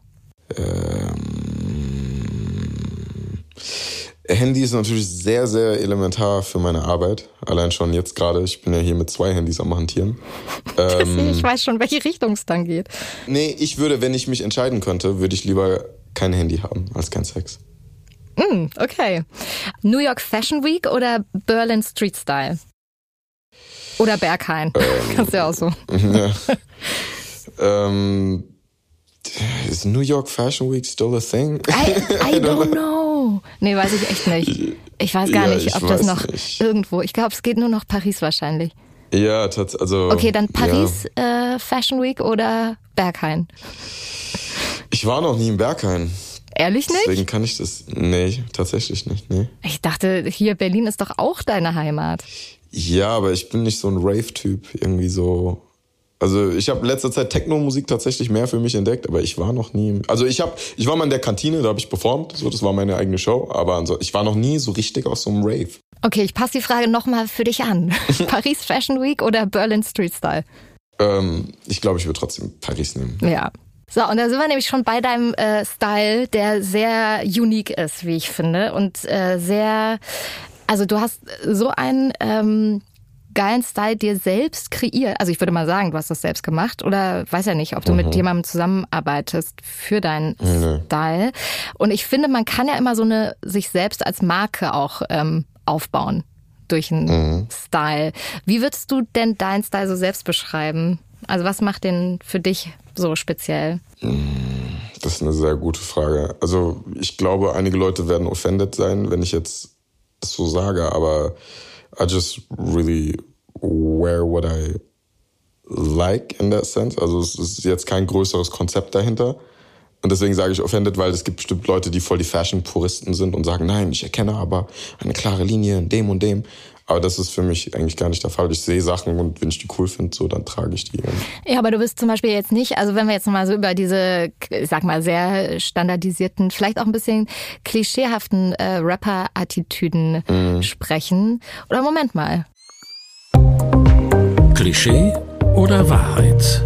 Handy ist natürlich sehr, sehr elementar für meine Arbeit. Allein schon jetzt gerade. Ich bin ja hier mit zwei Handys am Hantieren. <laughs> Ähm, Ich weiß schon, welche Richtung es dann geht. nee, ich würde, wenn ich mich entscheiden könnte, würde ich lieber kein Handy haben als kein Sex. Mm, okay. New York Fashion Week oder Berlin Street Style? Oder Berghain. Ähm, <laughs> Kannst du ja auch so. <laughs> Ja. ähm, is New York Fashion Week still a thing? I, I don't know. Nee, weiß ich echt nicht. Ich weiß gar ja, nicht, ob das noch nicht. irgendwo. Ich glaube, es geht nur noch Paris wahrscheinlich. Ja, also. Okay, dann Paris ja. äh, Fashion Week oder Berghain? Ich war noch nie in Berghain. Ehrlich nicht? Deswegen kann ich das. Nee, tatsächlich nicht. Nee. Ich dachte, hier Berlin ist doch auch deine Heimat. Ja, aber ich bin nicht so ein Rave-Typ. Irgendwie so. Also ich habe letzter Zeit Techno-Musik tatsächlich mehr für mich entdeckt, aber ich war noch nie. Also ich habe, ich war mal in der Kantine, da habe ich performt, so das war meine eigene Show, aber ich war noch nie so richtig aus so einem Rave. Okay, ich passe die Frage nochmal für dich an. <laughs> Paris Fashion Week oder Berlin Street Style? Ähm, ich glaube, ich würde trotzdem Paris nehmen. Ja. So, und da sind wir nämlich schon bei deinem äh, Style, der sehr unique ist, wie ich finde. Und äh, sehr, also du hast so einen ähm, geilen Style dir selbst kreiert. Also ich würde mal sagen, du hast das selbst gemacht oder weiß ja nicht, ob du mhm. mit jemandem zusammenarbeitest für deinen mhm. Style. Und ich finde, man kann ja immer so eine sich selbst als Marke auch ähm, aufbauen durch einen mhm. Style. Wie würdest du denn deinen Style so selbst beschreiben? Also was macht den für dich so speziell? Das ist eine sehr gute Frage. Also ich glaube, einige Leute werden offended sein, wenn ich jetzt das so sage, aber I just really wear what I like in that sense. Also es ist jetzt kein größeres Konzept dahinter. Und deswegen sage ich offended, weil es gibt bestimmt Leute, die voll die Fashion-Puristen sind und sagen, nein, ich erkenne aber eine klare Linie in dem und dem. Aber das ist für mich eigentlich gar nicht der Fall. Ich sehe Sachen und wenn ich die cool finde, so, dann trage ich die. Ja, aber du bist zum Beispiel jetzt nicht, also wenn wir jetzt mal so über diese, ich sag mal, sehr standardisierten, vielleicht auch ein bisschen klischeehaften äh, Rapper-Attitüden mhm. sprechen. Oder Moment mal. Klischee oder Wahrheit?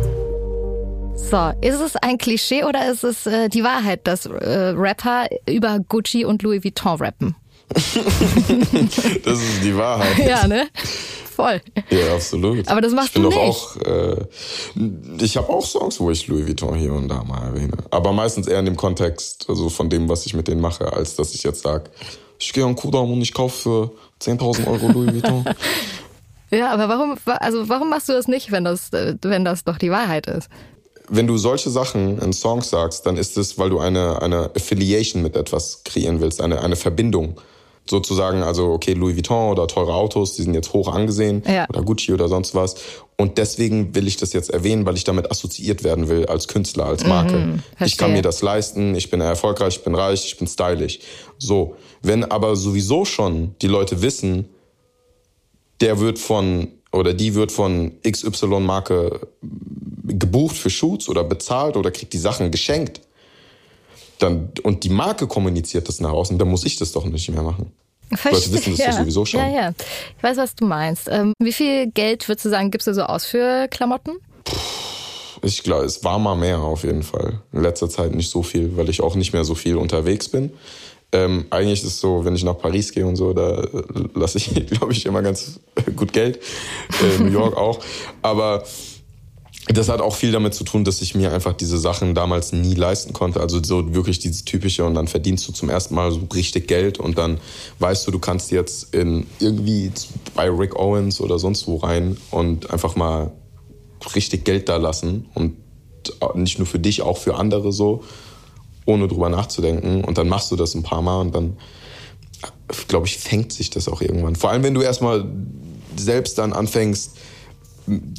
So, ist es ein Klischee oder ist es äh, die Wahrheit, dass äh, Rapper über Gucci und Louis Vuitton rappen? <laughs> das ist die Wahrheit. Ja, ne? Voll. Ja, absolut. Aber das machst ich du nicht. Auch, äh, ich habe auch Songs, wo ich Louis Vuitton hier und da mal erwähne. Aber meistens eher in dem Kontext, also von dem, was ich mit denen mache, als dass ich jetzt sage, ich gehe an Kudamm und ich kaufe für 10.000 Euro Louis Vuitton. <laughs> ja, aber warum, also warum machst du das nicht, wenn das, äh, wenn das doch die Wahrheit ist? wenn du solche Sachen in Songs sagst, dann ist es, weil du eine, eine Affiliation mit etwas kreieren willst, eine, eine Verbindung. Sozusagen, also okay, Louis Vuitton oder teure Autos, die sind jetzt hoch angesehen ja. oder Gucci oder sonst was. Und deswegen will ich das jetzt erwähnen, weil ich damit assoziiert werden will als Künstler, als Marke. Mhm, ich kann mir das leisten, ich bin erfolgreich, ich bin reich, ich bin stylisch. So, wenn aber sowieso schon die Leute wissen, der wird von oder die wird von XY-Marke gebucht für Shoots oder bezahlt oder kriegt die Sachen geschenkt, dann, und die Marke kommuniziert das nach außen, dann muss ich das doch nicht mehr machen. Verstehe, Leute wissen das ja. sowieso schon. Ja, ja. Ich weiß, was du meinst. Ähm, wie viel Geld würdest du sagen, gibst du so aus für Klamotten? Ich glaube, es war mal mehr auf jeden Fall. In letzter Zeit nicht so viel, weil ich auch nicht mehr so viel unterwegs bin. Ähm, eigentlich ist es so, wenn ich nach Paris gehe und so, da äh, lasse ich, <laughs> glaube ich, immer ganz gut Geld. Äh, New York auch. Aber das hat auch viel damit zu tun, dass ich mir einfach diese Sachen damals nie leisten konnte. Also so wirklich dieses typische und dann verdienst du zum ersten Mal so richtig Geld und dann weißt du, du kannst jetzt in irgendwie bei Rick Owens oder sonst wo rein und einfach mal richtig Geld da lassen und nicht nur für dich, auch für andere so, ohne drüber nachzudenken. Und dann machst du das ein paar Mal und dann, glaube ich, fängt sich das auch irgendwann. Vor allem, wenn du erstmal selbst dann anfängst,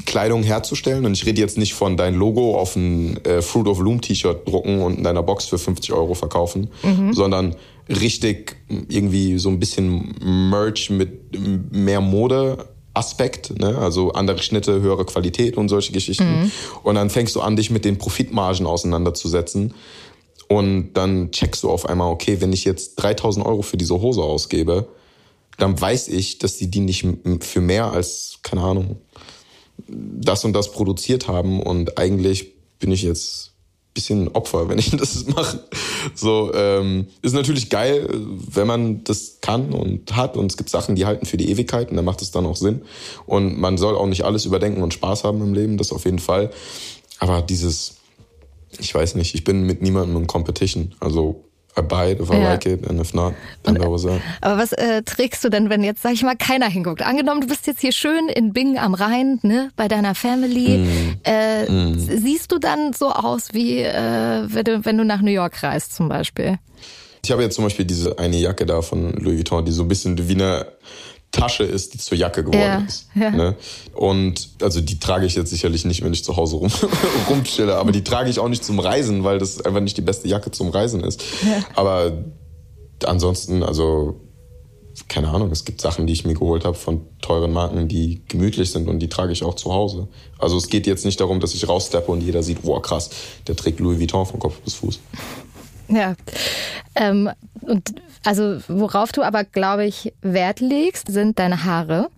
Kleidung herzustellen. Und ich rede jetzt nicht von dein Logo auf ein äh, Fruit of Loom T-Shirt drucken und in deiner Box für 50 Euro verkaufen, mhm. sondern richtig irgendwie so ein bisschen Merch mit mehr Mode. Aspekt, ne? also andere Schnitte, höhere Qualität und solche Geschichten. Mhm. Und dann fängst du an, dich mit den Profitmargen auseinanderzusetzen. Und dann checkst du auf einmal, okay, wenn ich jetzt 3000 Euro für diese Hose ausgebe, dann weiß ich, dass die die nicht für mehr als, keine Ahnung, das und das produziert haben und eigentlich bin ich jetzt bisschen Opfer, wenn ich <laughs> das mache. So ähm, ist natürlich geil, wenn man das kann und hat und es gibt Sachen, die halten für die Ewigkeit und dann macht es dann auch Sinn und man soll auch nicht alles überdenken und Spaß haben im Leben, das auf jeden Fall. Aber dieses, ich weiß nicht, ich bin mit niemandem in Competition, also I buy it if I Ja. like it and if not, then that was that. Aber was äh, trägst du denn, wenn jetzt, sag ich mal, keiner hinguckt? Angenommen, du bist jetzt hier schön in Bingen am Rhein, ne, bei deiner Family. Mm. Äh, Siehst du dann so aus, wie äh, wenn, du, wenn du nach New York reist zum Beispiel? Ich habe jetzt zum Beispiel diese eine Jacke da von Louis Vuitton, die so ein bisschen wie eine Tasche ist, die zur Jacke geworden Ja, ist. ja. Ne? Und also die trage ich jetzt sicherlich nicht, wenn ich zu Hause rum, <laughs> rumchille, aber die trage ich auch nicht zum Reisen, weil das einfach nicht die beste Jacke zum Reisen ist. Aber ansonsten, also keine Ahnung, es gibt Sachen, die ich mir geholt habe von teuren Marken, die gemütlich sind und die trage ich auch zu Hause. Also es geht jetzt nicht darum, dass ich raussteppe und jeder sieht, wow krass, der trägt Louis Vuitton von Kopf bis Fuß. Ja. Ähm, und also worauf du aber, glaube ich, Wert legst, sind deine Haare.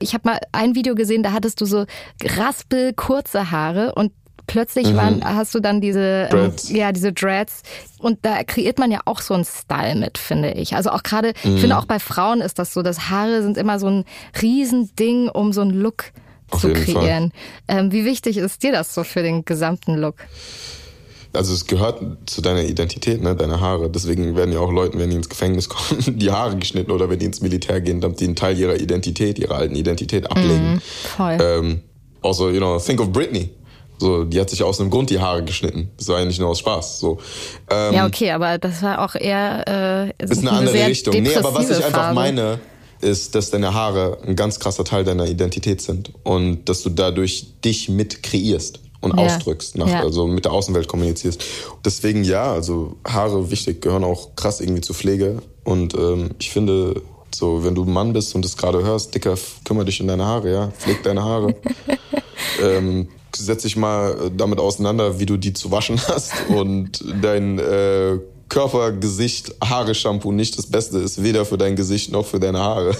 Ich habe mal ein Video gesehen, da hattest du so raspel kurze Haare und plötzlich waren, hast du dann diese ähm, Mhm. Dreads. ja diese Dreads und da kreiert man ja auch so einen Style mit, finde ich. Also auch gerade, Mhm. ich finde auch bei Frauen ist das so, dass Haare sind immer so ein Riesending, um so einen Look Auf zu kreieren. Ähm, wie wichtig ist dir das so für den gesamten Look? Also es gehört zu deiner Identität, ne, deine Haare. Deswegen werden ja auch Leuten, wenn die ins Gefängnis <laughs> kommen, die Haare geschnitten oder wenn die ins Militär gehen, damit die einen Teil ihrer Identität, ihrer alten Identität ablegen. Voll. Ähm, also, you know, think of Britney. So, die hat sich aus einem Grund die Haare geschnitten. Das war ja nicht nur aus Spaß. So, ähm, Ja, okay, aber das war auch eher äh, ist eine andere sehr Richtung. Nee, aber was ich einfach meine, ist, dass deine Haare ein ganz krasser Teil deiner Identität sind und dass du dadurch dich mit kreierst und Ja. ausdrückst, nach, Ja. also mit der Außenwelt kommunizierst. Deswegen ja, also Haare wichtig, gehören auch krass irgendwie zur Pflege und ähm, ich finde, so wenn du ein Mann bist und das gerade hörst, Dicker, kümmere dich um deine Haare, ja, pfleg deine Haare. <laughs> ähm, setz dich mal damit auseinander, wie du die zu waschen <laughs> hast und dein äh, Körper, Gesicht, Haare, Shampoo nicht das Beste ist, weder für dein Gesicht noch für deine Haare.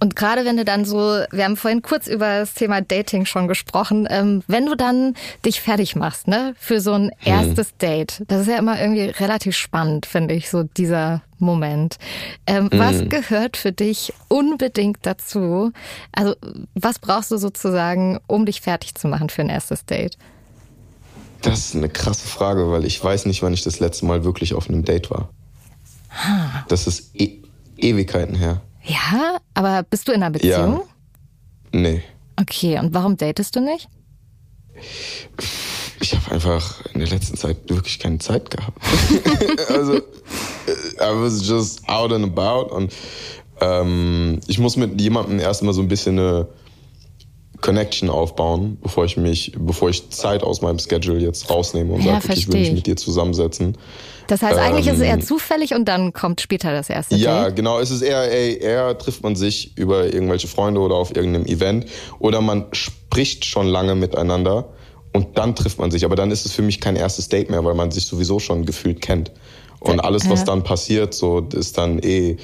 Und gerade wenn du dann so, wir haben vorhin kurz über das Thema Dating schon gesprochen, ähm, wenn du dann dich fertig machst, ne, für so ein erstes Date, das ist ja immer irgendwie relativ spannend, finde ich, so dieser Moment. Ähm, Was gehört für dich unbedingt dazu? Also, was brauchst du sozusagen, um dich fertig zu machen für ein erstes Date? Das ist eine krasse Frage, weil ich weiß nicht, wann ich das letzte Mal wirklich auf einem Date war. Das ist e Ewigkeiten her. Ja, aber bist du in einer Beziehung? Nee. Okay, und warum datest du nicht? Ich habe einfach in der letzten Zeit wirklich keine Zeit gehabt. <laughs> also, äh, I was just out and about und ähm, ich muss mit jemandem erstmal so ein bisschen eine Connection aufbauen, bevor ich mich, bevor ich Zeit aus meinem Schedule jetzt rausnehme und Ja, sage, okay, ich will mich ich. mit dir zusammensetzen. Das heißt, eigentlich ist es Ähm, eher zufällig und dann kommt später das erste Ja, Date. genau. Es ist eher, ey, eher trifft man sich über irgendwelche Freunde oder auf irgendeinem Event oder man spricht schon lange miteinander und dann trifft man sich. Aber dann ist es für mich kein erstes Date mehr, weil man sich sowieso schon gefühlt kennt. Und alles, was Ja. dann passiert, so ist dann eh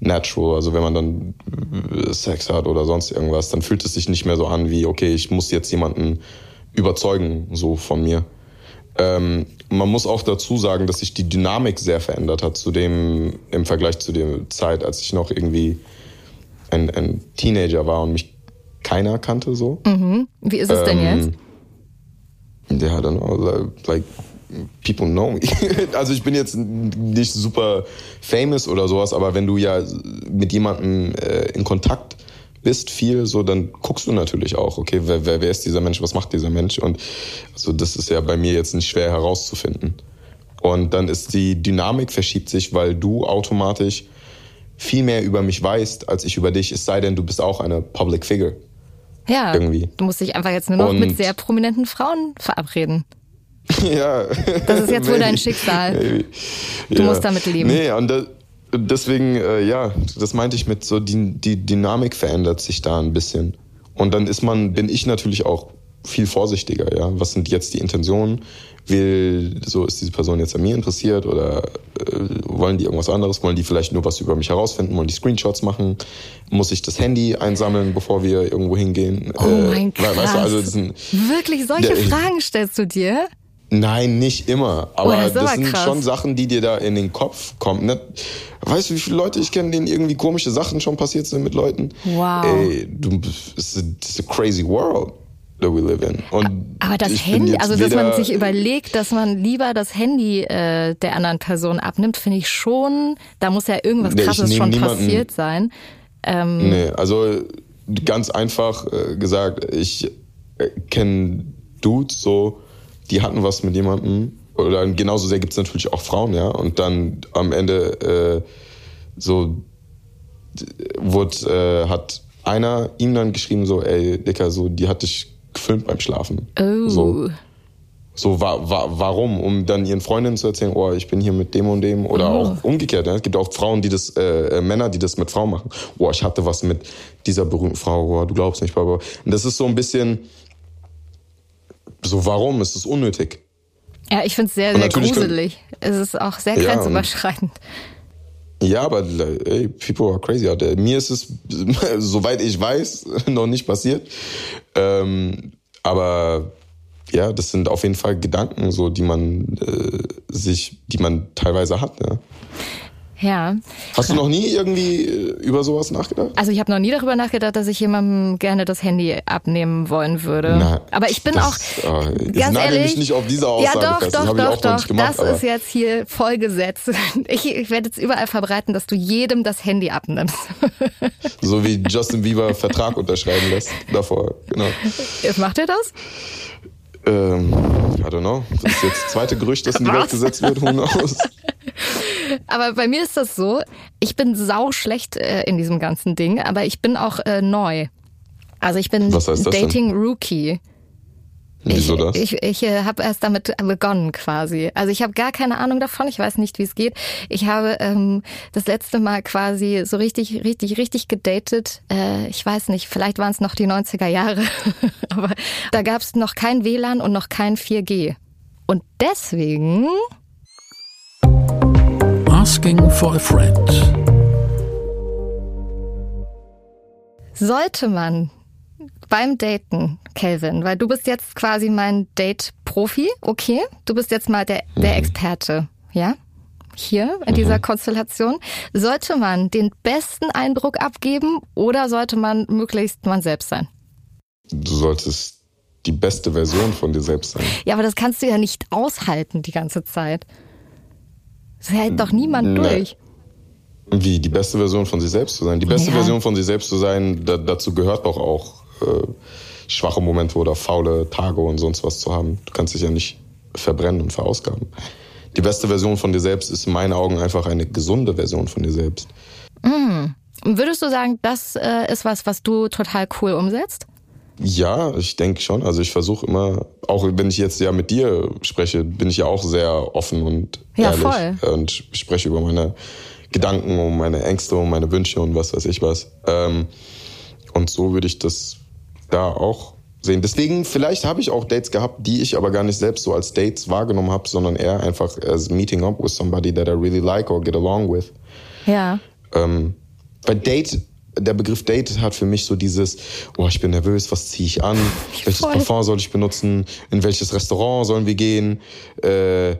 natural. Also wenn man dann äh, Sex hat oder sonst irgendwas, dann fühlt es sich nicht mehr so an wie, okay, ich muss jetzt jemanden überzeugen, so von mir. Ähm, man muss auch dazu sagen, dass sich die Dynamik sehr verändert hat zu dem, im Vergleich zu der Zeit, als ich noch irgendwie ein, ein Teenager war und mich keiner kannte so. Wie ist es denn Ähm, jetzt? Ja, like, like people know me. <laughs> also ich bin jetzt nicht super famous oder sowas, aber wenn du ja mit jemandem äh, in Kontakt bist viel, so dann guckst du natürlich auch, okay, wer, wer, wer ist dieser Mensch, was macht dieser Mensch? Und also das ist ja bei mir jetzt nicht schwer herauszufinden. Und dann ist die Dynamik verschiebt sich, weil du automatisch viel mehr über mich weißt, als ich über dich, es sei denn, du bist auch eine Public Figure. Ja, irgendwie. du musst dich einfach jetzt nur noch Und- mit sehr prominenten Frauen verabreden. <laughs> ja. Das ist jetzt wohl dein. Schicksal. Maybe. Du musst damit leben. Nee, und da, deswegen, äh, ja, das meinte ich mit so, die, die Dynamik verändert sich da ein bisschen. Und dann ist man, bin ich natürlich auch viel vorsichtiger, ja. Was sind jetzt die Intentionen? Will, so ist diese Person jetzt an mir interessiert oder äh, wollen die irgendwas anderes? Wollen die vielleicht nur was über mich herausfinden? Wollen die Screenshots machen? Muss ich das Handy einsammeln, bevor wir irgendwo hingehen? Oh mein we- Gott. Weißt du, also das Wirklich, solche Der- Fragen stellst du dir? Nein, nicht immer. Aber Oh, das das, aber sind krass. schon Sachen, die dir da in den Kopf kommen. Ne? Weißt du, wie viele Leute ich kenne, denen irgendwie komische Sachen schon passiert sind mit Leuten? Wow. Ey, du, it's a, it's a crazy world. that we live in. Und Aber das Handy, also dass man sich überlegt, dass man lieber das Handy äh, der anderen Person abnimmt, finde ich schon, da muss ja irgendwas Nee, krasses schon niemanden- passiert sein. Ähm, Nee, also ganz einfach äh, gesagt, ich äh, kenne Dudes so, die hatten was mit jemandem. Oder genauso sehr gibt es natürlich auch Frauen, ja. Und dann am Ende äh, so wurde, äh, hat einer ihm dann geschrieben, so, ey, Dicker, so, die hat dich gefilmt beim Schlafen. Oh. So, so wa wa warum? Um dann ihren Freundinnen zu erzählen, oh, ich bin hier mit dem und dem. Oder Oh. auch umgekehrt. Ja? Es gibt auch Frauen, die das, äh, äh, Männer, die das mit Frauen machen. Oh, ich hatte was mit dieser berühmten Frau, oh, du glaubst nicht, bla. Und das ist so ein bisschen so, warum? Es ist unnötig. Ja, ich finde es sehr, sehr gruselig. Es ist auch sehr Ja, grenzüberschreitend. Ja, aber ey, people are crazy out there. Mir ist es, <laughs> soweit ich weiß, <laughs> noch nicht passiert. Ähm, aber ja, das sind auf jeden Fall Gedanken, so die man äh, sich, die man teilweise hat. Ja. Ja. Hast du noch nie irgendwie äh, über sowas nachgedacht? Also ich habe noch nie darüber nachgedacht, dass ich jemandem gerne das Handy abnehmen wollen würde. Na, aber ich bin das- auch äh, jetzt ganz ehrlich. mich nicht auf diese Aussage ja, doch, fest. Das doch, ich doch, doch. gemacht, das ist jetzt hier vollgesetzt. <laughs> Ich, ich werde jetzt überall verbreiten, dass du jedem das Handy abnimmst. <laughs> So wie Justin Bieber Vertrag unterschreiben lässt davor. Genau. Macht er das? Ähm, I don't know. Das ist jetzt das zweite Gerücht, das in die Welt gesetzt wird. Who knows? <laughs> Aber bei mir ist das so, ich bin sau schlecht äh, in diesem ganzen Ding, aber ich bin auch äh, neu. Also ich bin das denn? Dating Rookie. Wieso ich, das? Ich, ich äh, habe erst damit begonnen quasi. Also ich habe gar keine Ahnung davon. Ich weiß nicht, wie es geht. Ich habe ähm, das letzte Mal quasi so richtig, richtig, richtig gedatet. Äh, ich weiß nicht, vielleicht waren es noch die 90er Jahre. <laughs> Aber da gab es noch kein WLAN und noch kein 4G. Und deswegen Asking for a friend. sollte man beim Daten, Kelvin, weil du bist jetzt quasi mein Date-Profi, okay? Du bist jetzt mal der, der Experte, ja? Hier in dieser Konstellation. Sollte man den besten Eindruck abgeben oder sollte man möglichst man selbst sein? Du solltest die beste Version von dir selbst sein. Ja, aber das kannst du ja nicht aushalten die ganze Zeit. Das hält doch niemand Nee. durch. Wie, die beste Version von sich selbst zu sein? Die beste Ja. Version von sich selbst zu sein, da, dazu gehört doch auch äh, schwache Momente oder faule Tage und sonst was zu haben. Du kannst dich ja nicht verbrennen und verausgaben. Die beste Version von dir selbst ist in meinen Augen einfach eine gesunde Version von dir selbst. Und würdest du sagen, das äh, ist was, was du total cool umsetzt? Ja, ich denke schon. Also ich versuche immer, auch wenn ich jetzt ja mit dir spreche, bin ich ja auch sehr offen und Ja, ehrlich voll. und spreche über meine Gedanken, um meine Ängste, um meine Wünsche und was weiß ich was. Ähm, und so würde ich das da auch sehen. Deswegen, vielleicht habe ich auch Dates gehabt, die ich aber gar nicht selbst so als Dates wahrgenommen habe, sondern eher einfach as meeting up with somebody that I really like or get along with. Ja. Ähm, bei Date, der Begriff Date hat für mich so dieses, oh, ich bin nervös, was ziehe ich an? <laughs> Welches Voll. Parfum soll ich benutzen? In welches Restaurant sollen wir gehen? Äh,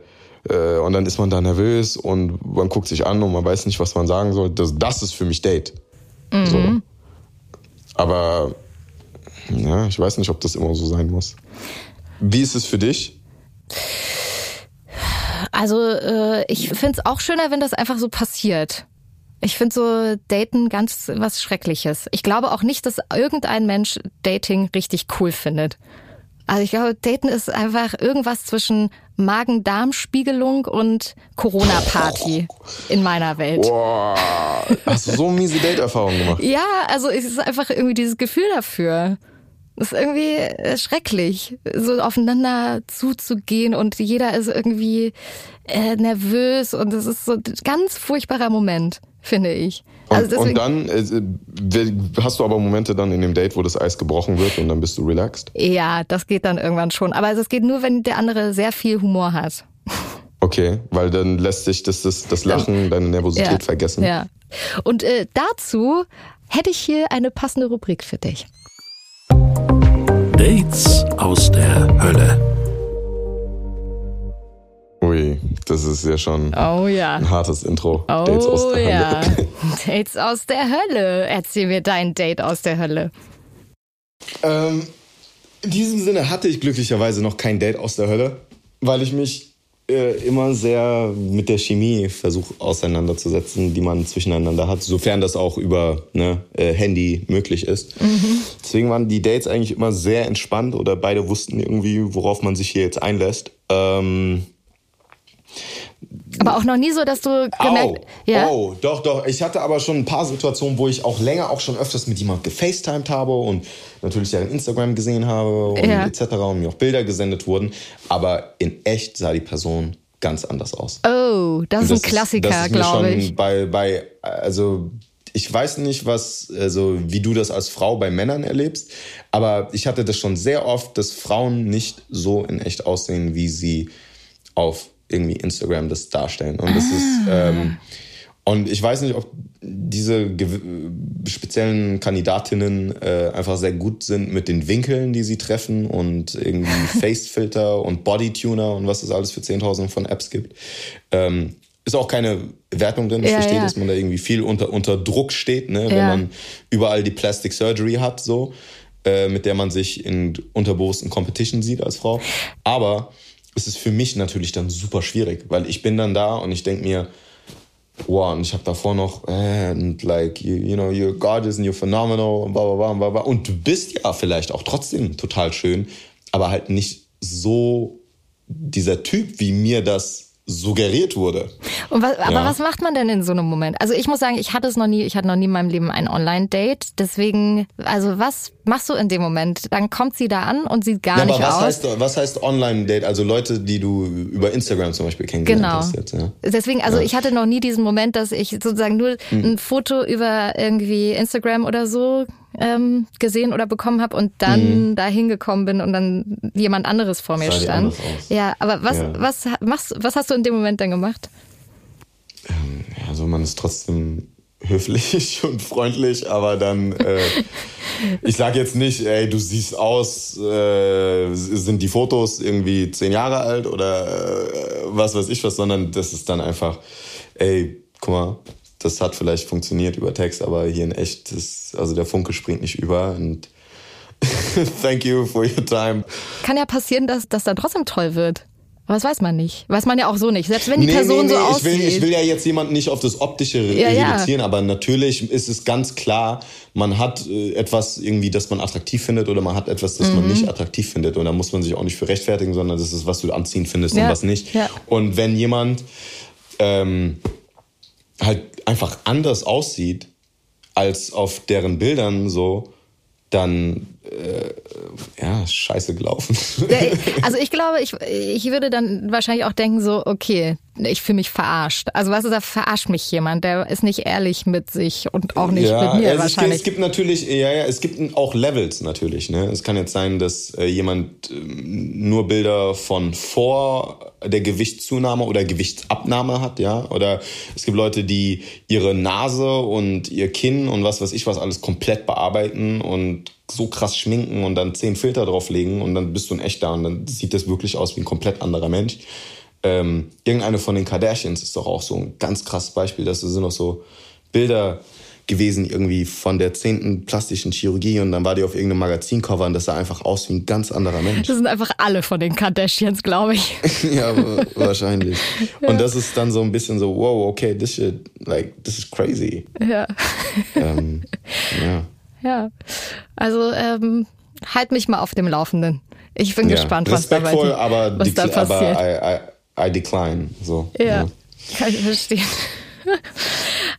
äh, und dann ist man da nervös und man guckt sich an und man weiß nicht, was man sagen soll. Das, das ist für mich Date. So. Aber ja, ich weiß nicht, ob das immer so sein muss. Wie ist es für dich? Also äh, ich find's auch schöner, wenn das einfach so passiert. Ich find so Daten ganz was Schreckliches. Ich glaube auch nicht, dass irgendein Mensch Dating richtig cool findet. Also ich glaube, Daten ist einfach irgendwas zwischen Magen-Darm-Spiegelung und Corona-Party <laughs> in meiner Welt. Boah, hast du so miese Date-Erfahrungen gemacht? Ja, also es ist einfach irgendwie dieses Gefühl dafür. Es ist irgendwie äh, schrecklich, so aufeinander zuzugehen und jeder ist irgendwie äh, nervös und es ist so ein ganz furchtbarer Moment, finde ich. Und, Also und dann äh, hast du aber Momente dann in dem Date, wo das Eis gebrochen wird und dann bist du relaxed? ja, das geht dann irgendwann schon. Aber es geht nur, wenn der andere sehr viel Humor hat. Okay, weil dann lässt sich das, das, das Lachen, deine Nervosität Ja. vergessen. Ja. Und äh, dazu hätte ich hier eine passende Rubrik für dich. Dates aus der Hölle. Ui, das ist ja schon Oh ja. ein hartes Intro. Oh Dates aus der ja. Hölle. <laughs> Dates aus der Hölle. Erzähl mir dein Date aus der Hölle. ähm, In diesem Sinne hatte ich glücklicherweise noch kein Date aus der Hölle, weil ich mich äh, immer sehr mit der Chemie versuche auseinanderzusetzen, die man zwischeneinander hat, sofern das auch über ne, äh, Handy möglich ist. Mhm. Deswegen waren die Dates eigentlich immer sehr entspannt oder beide wussten irgendwie, worauf man sich hier jetzt einlässt. Ähm, aber auch noch nie so, dass du gemerkt oh, ja? Oh, doch, doch. Ich hatte aber schon ein paar Situationen, wo ich auch länger, auch schon öfters mit jemandem gefacetimed habe und natürlich deren Instagram gesehen habe und ja. etc. und mir auch Bilder gesendet wurden. Aber in echt sah die Person ganz anders aus. Oh, das, das ist ein Klassiker, glaube ich. Bei, bei, also ich weiß nicht, was, also wie du das als Frau bei Männern erlebst, aber ich hatte das schon sehr oft, dass Frauen nicht so in echt aussehen, wie sie auf irgendwie Instagram das darstellen. Und das ah. ist ähm, und ich weiß nicht, ob diese speziellen Kandidatinnen äh, einfach sehr gut sind mit den Winkeln, die sie treffen und irgendwie <laughs> Facefilter und Bodytuner und was es alles für 10.000 von Apps gibt. Ähm, ist auch keine Wertung drin. Ich ja, verstehe, ja. dass man da irgendwie viel unter, unter Druck steht, ne? wenn man überall die Plastic Surgery hat, so, äh, mit der man sich in unterbewussten Competition sieht als Frau. Aber ist es für mich natürlich dann super schwierig, weil ich bin dann da und ich denke mir, wow, und ich habe davor noch, and like, you, you know, you're gorgeous and you're phenomenal, und bla, bla, bla, bla. Und du bist ja vielleicht auch trotzdem total schön, aber halt nicht so dieser Typ, wie mir das suggeriert wurde. Was, aber ja. was macht man denn in so einem Moment? Also ich muss sagen, ich hatte es noch nie, ich hatte noch nie in meinem Leben ein Online-Date. Deswegen, also was machst du in dem Moment? Dann kommt sie da an und sieht gar ja, nicht aber was aus. Heißt, was heißt Online-Date? Also Leute, die du über Instagram zum Beispiel kennengelernt genau. hast. Jetzt, ja. Deswegen, also ich hatte noch nie diesen Moment, dass ich sozusagen nur hm. ein Foto über irgendwie Instagram oder so ähm, gesehen oder bekommen habe und dann mhm. da hingekommen bin und dann jemand anderes vor mir stand. Ja, aber was, ja. was machst, was hast du in dem Moment dann gemacht? Ähm, ja, also man ist trotzdem höflich <laughs> und freundlich, aber dann, äh, <laughs> ich sage jetzt nicht, ey, du siehst aus, äh, sind die Fotos irgendwie zehn Jahre alt oder äh, was weiß ich was, sondern das ist dann einfach, ey, guck mal, das hat vielleicht funktioniert über Text, aber hier in echt ist, also der Funke springt nicht über und <laughs> thank you for your time. Kann ja passieren, dass das dann trotzdem toll wird. Aber das weiß man nicht. Weiß man ja auch so nicht. Selbst wenn die nee, Person nee, nee, so aussieht. Ich will, ich will ja jetzt jemanden nicht auf das Optische ja, reduzieren, ja. aber natürlich ist es ganz klar, man hat äh, etwas irgendwie, das man attraktiv findet oder man hat etwas, das mhm. man nicht attraktiv findet. Und da muss man sich auch nicht für rechtfertigen, sondern das ist, was du anziehen findest ja. und was nicht. Und wenn jemand ähm, halt einfach anders aussieht als auf deren Bildern so, dann äh, ja, scheiße gelaufen. Also ich glaube, ich, ich würde dann wahrscheinlich auch denken so, okay, ich fühle mich verarscht. Also was ist da verarscht mich jemand, der ist nicht ehrlich mit sich und auch nicht ja, mit mir also wahrscheinlich. Es gibt, natürlich, ja, ja, es gibt auch Levels natürlich. Ne? Es kann jetzt sein, dass äh, jemand äh, nur Bilder von vor der Gewichtszunahme oder Gewichtsabnahme hat, ja. Oder es gibt Leute, die ihre Nase und ihr Kinn und was weiß ich was alles komplett bearbeiten und so krass schminken und dann zehn Filter drauflegen und dann bist du ein echter und dann sieht das wirklich aus wie ein komplett anderer Mensch. Ähm, irgendeine von den Kardashians ist doch auch so ein ganz krasses Beispiel. Das sind noch so Bilder gewesen irgendwie von der zehnten plastischen Chirurgie und dann war die auf irgendeinem Magazincover und das sah einfach aus wie ein ganz anderer Mensch. Das sind einfach alle von den Kardashians, glaube ich. <laughs> ja, wahrscheinlich. Ja. Und das ist dann so ein bisschen so, wow, okay, this shit, like, this is crazy. Ja. Ähm, ja. Ja. Also ähm, halt mich mal auf dem Laufenden. Ich bin ja. gespannt, was, Respektvoll, dabei, aber was da passiert. Aber I, I, I decline. So, ja, ja, kann ich verstehen.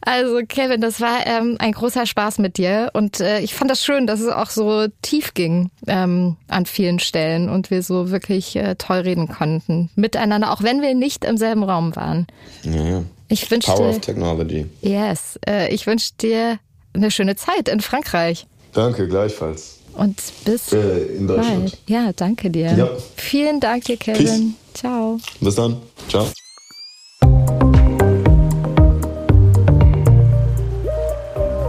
Also Kevin, das war ähm, ein großer Spaß mit dir und äh, ich fand das schön, dass es auch so tief ging ähm, an vielen Stellen und wir so wirklich äh, toll reden konnten miteinander, auch wenn wir nicht im selben Raum waren. Ja, ja. Ich wünschte, Power of Technology. Yes, äh, ich wünsche dir eine schöne Zeit in Frankreich. Danke, gleichfalls. Und bis äh. Bald. Ja, danke dir. Ja. Vielen Dank dir, Kevin. Peace. Ciao. Bis dann. Ciao.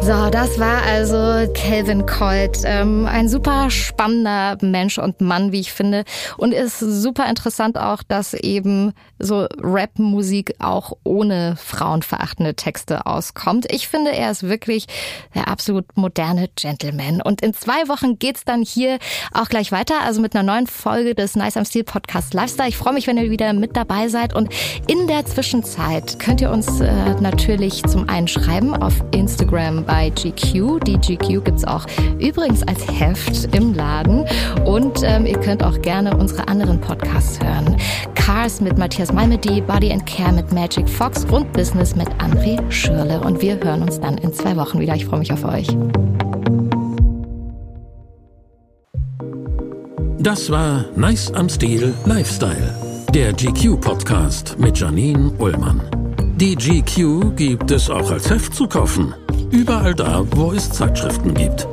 So, das war also Calvin Colt. Ähm, ein super spannender Mensch und Mann, wie ich finde. Und ist super interessant auch, dass eben so Rap-Musik auch ohne frauenverachtende Texte auskommt. Ich finde, er ist wirklich der absolut moderne Gentleman. Und in zwei Wochen geht's dann hier auch gleich weiter, also mit einer neuen Folge des Nice am Stil Podcast Lifestyle. Ich freue mich, wenn ihr wieder mit dabei seid. Und in der Zwischenzeit könnt ihr uns äh, natürlich zum einen schreiben auf Instagram bei GQ. Die GQ gibt's auch übrigens als Heft im Laden. Und ähm, ihr könnt auch gerne unsere anderen Podcasts hören. Cars mit Matthias Malmedy, Body and Care mit Magic Fox und Business mit André Schürle. Und wir hören uns dann in zwei Wochen wieder. Ich freue mich auf euch. Das war Nice am Stil Lifestyle, der GQ-Podcast mit Janine Ullmann. Die GQ gibt es auch als Heft zu kaufen. Überall da, wo es Zeitschriften gibt.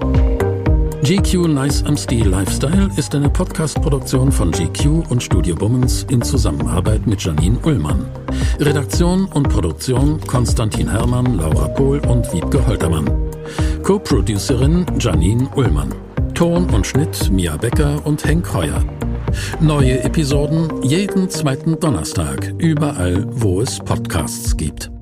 GQ Nice am Stil Lifestyle ist eine Podcast-Produktion von GQ und Studio Bummens in Zusammenarbeit mit Janine Ullmann. Redaktion und Produktion Konstantin Herrmann, Laura Pohl und Wiebke Holtermann. Co-Producerin Janine Ullmann. Ton und Schnitt Mia Becker und Henk Heuer. Neue Episoden jeden zweiten Donnerstag, überall, wo es Podcasts gibt.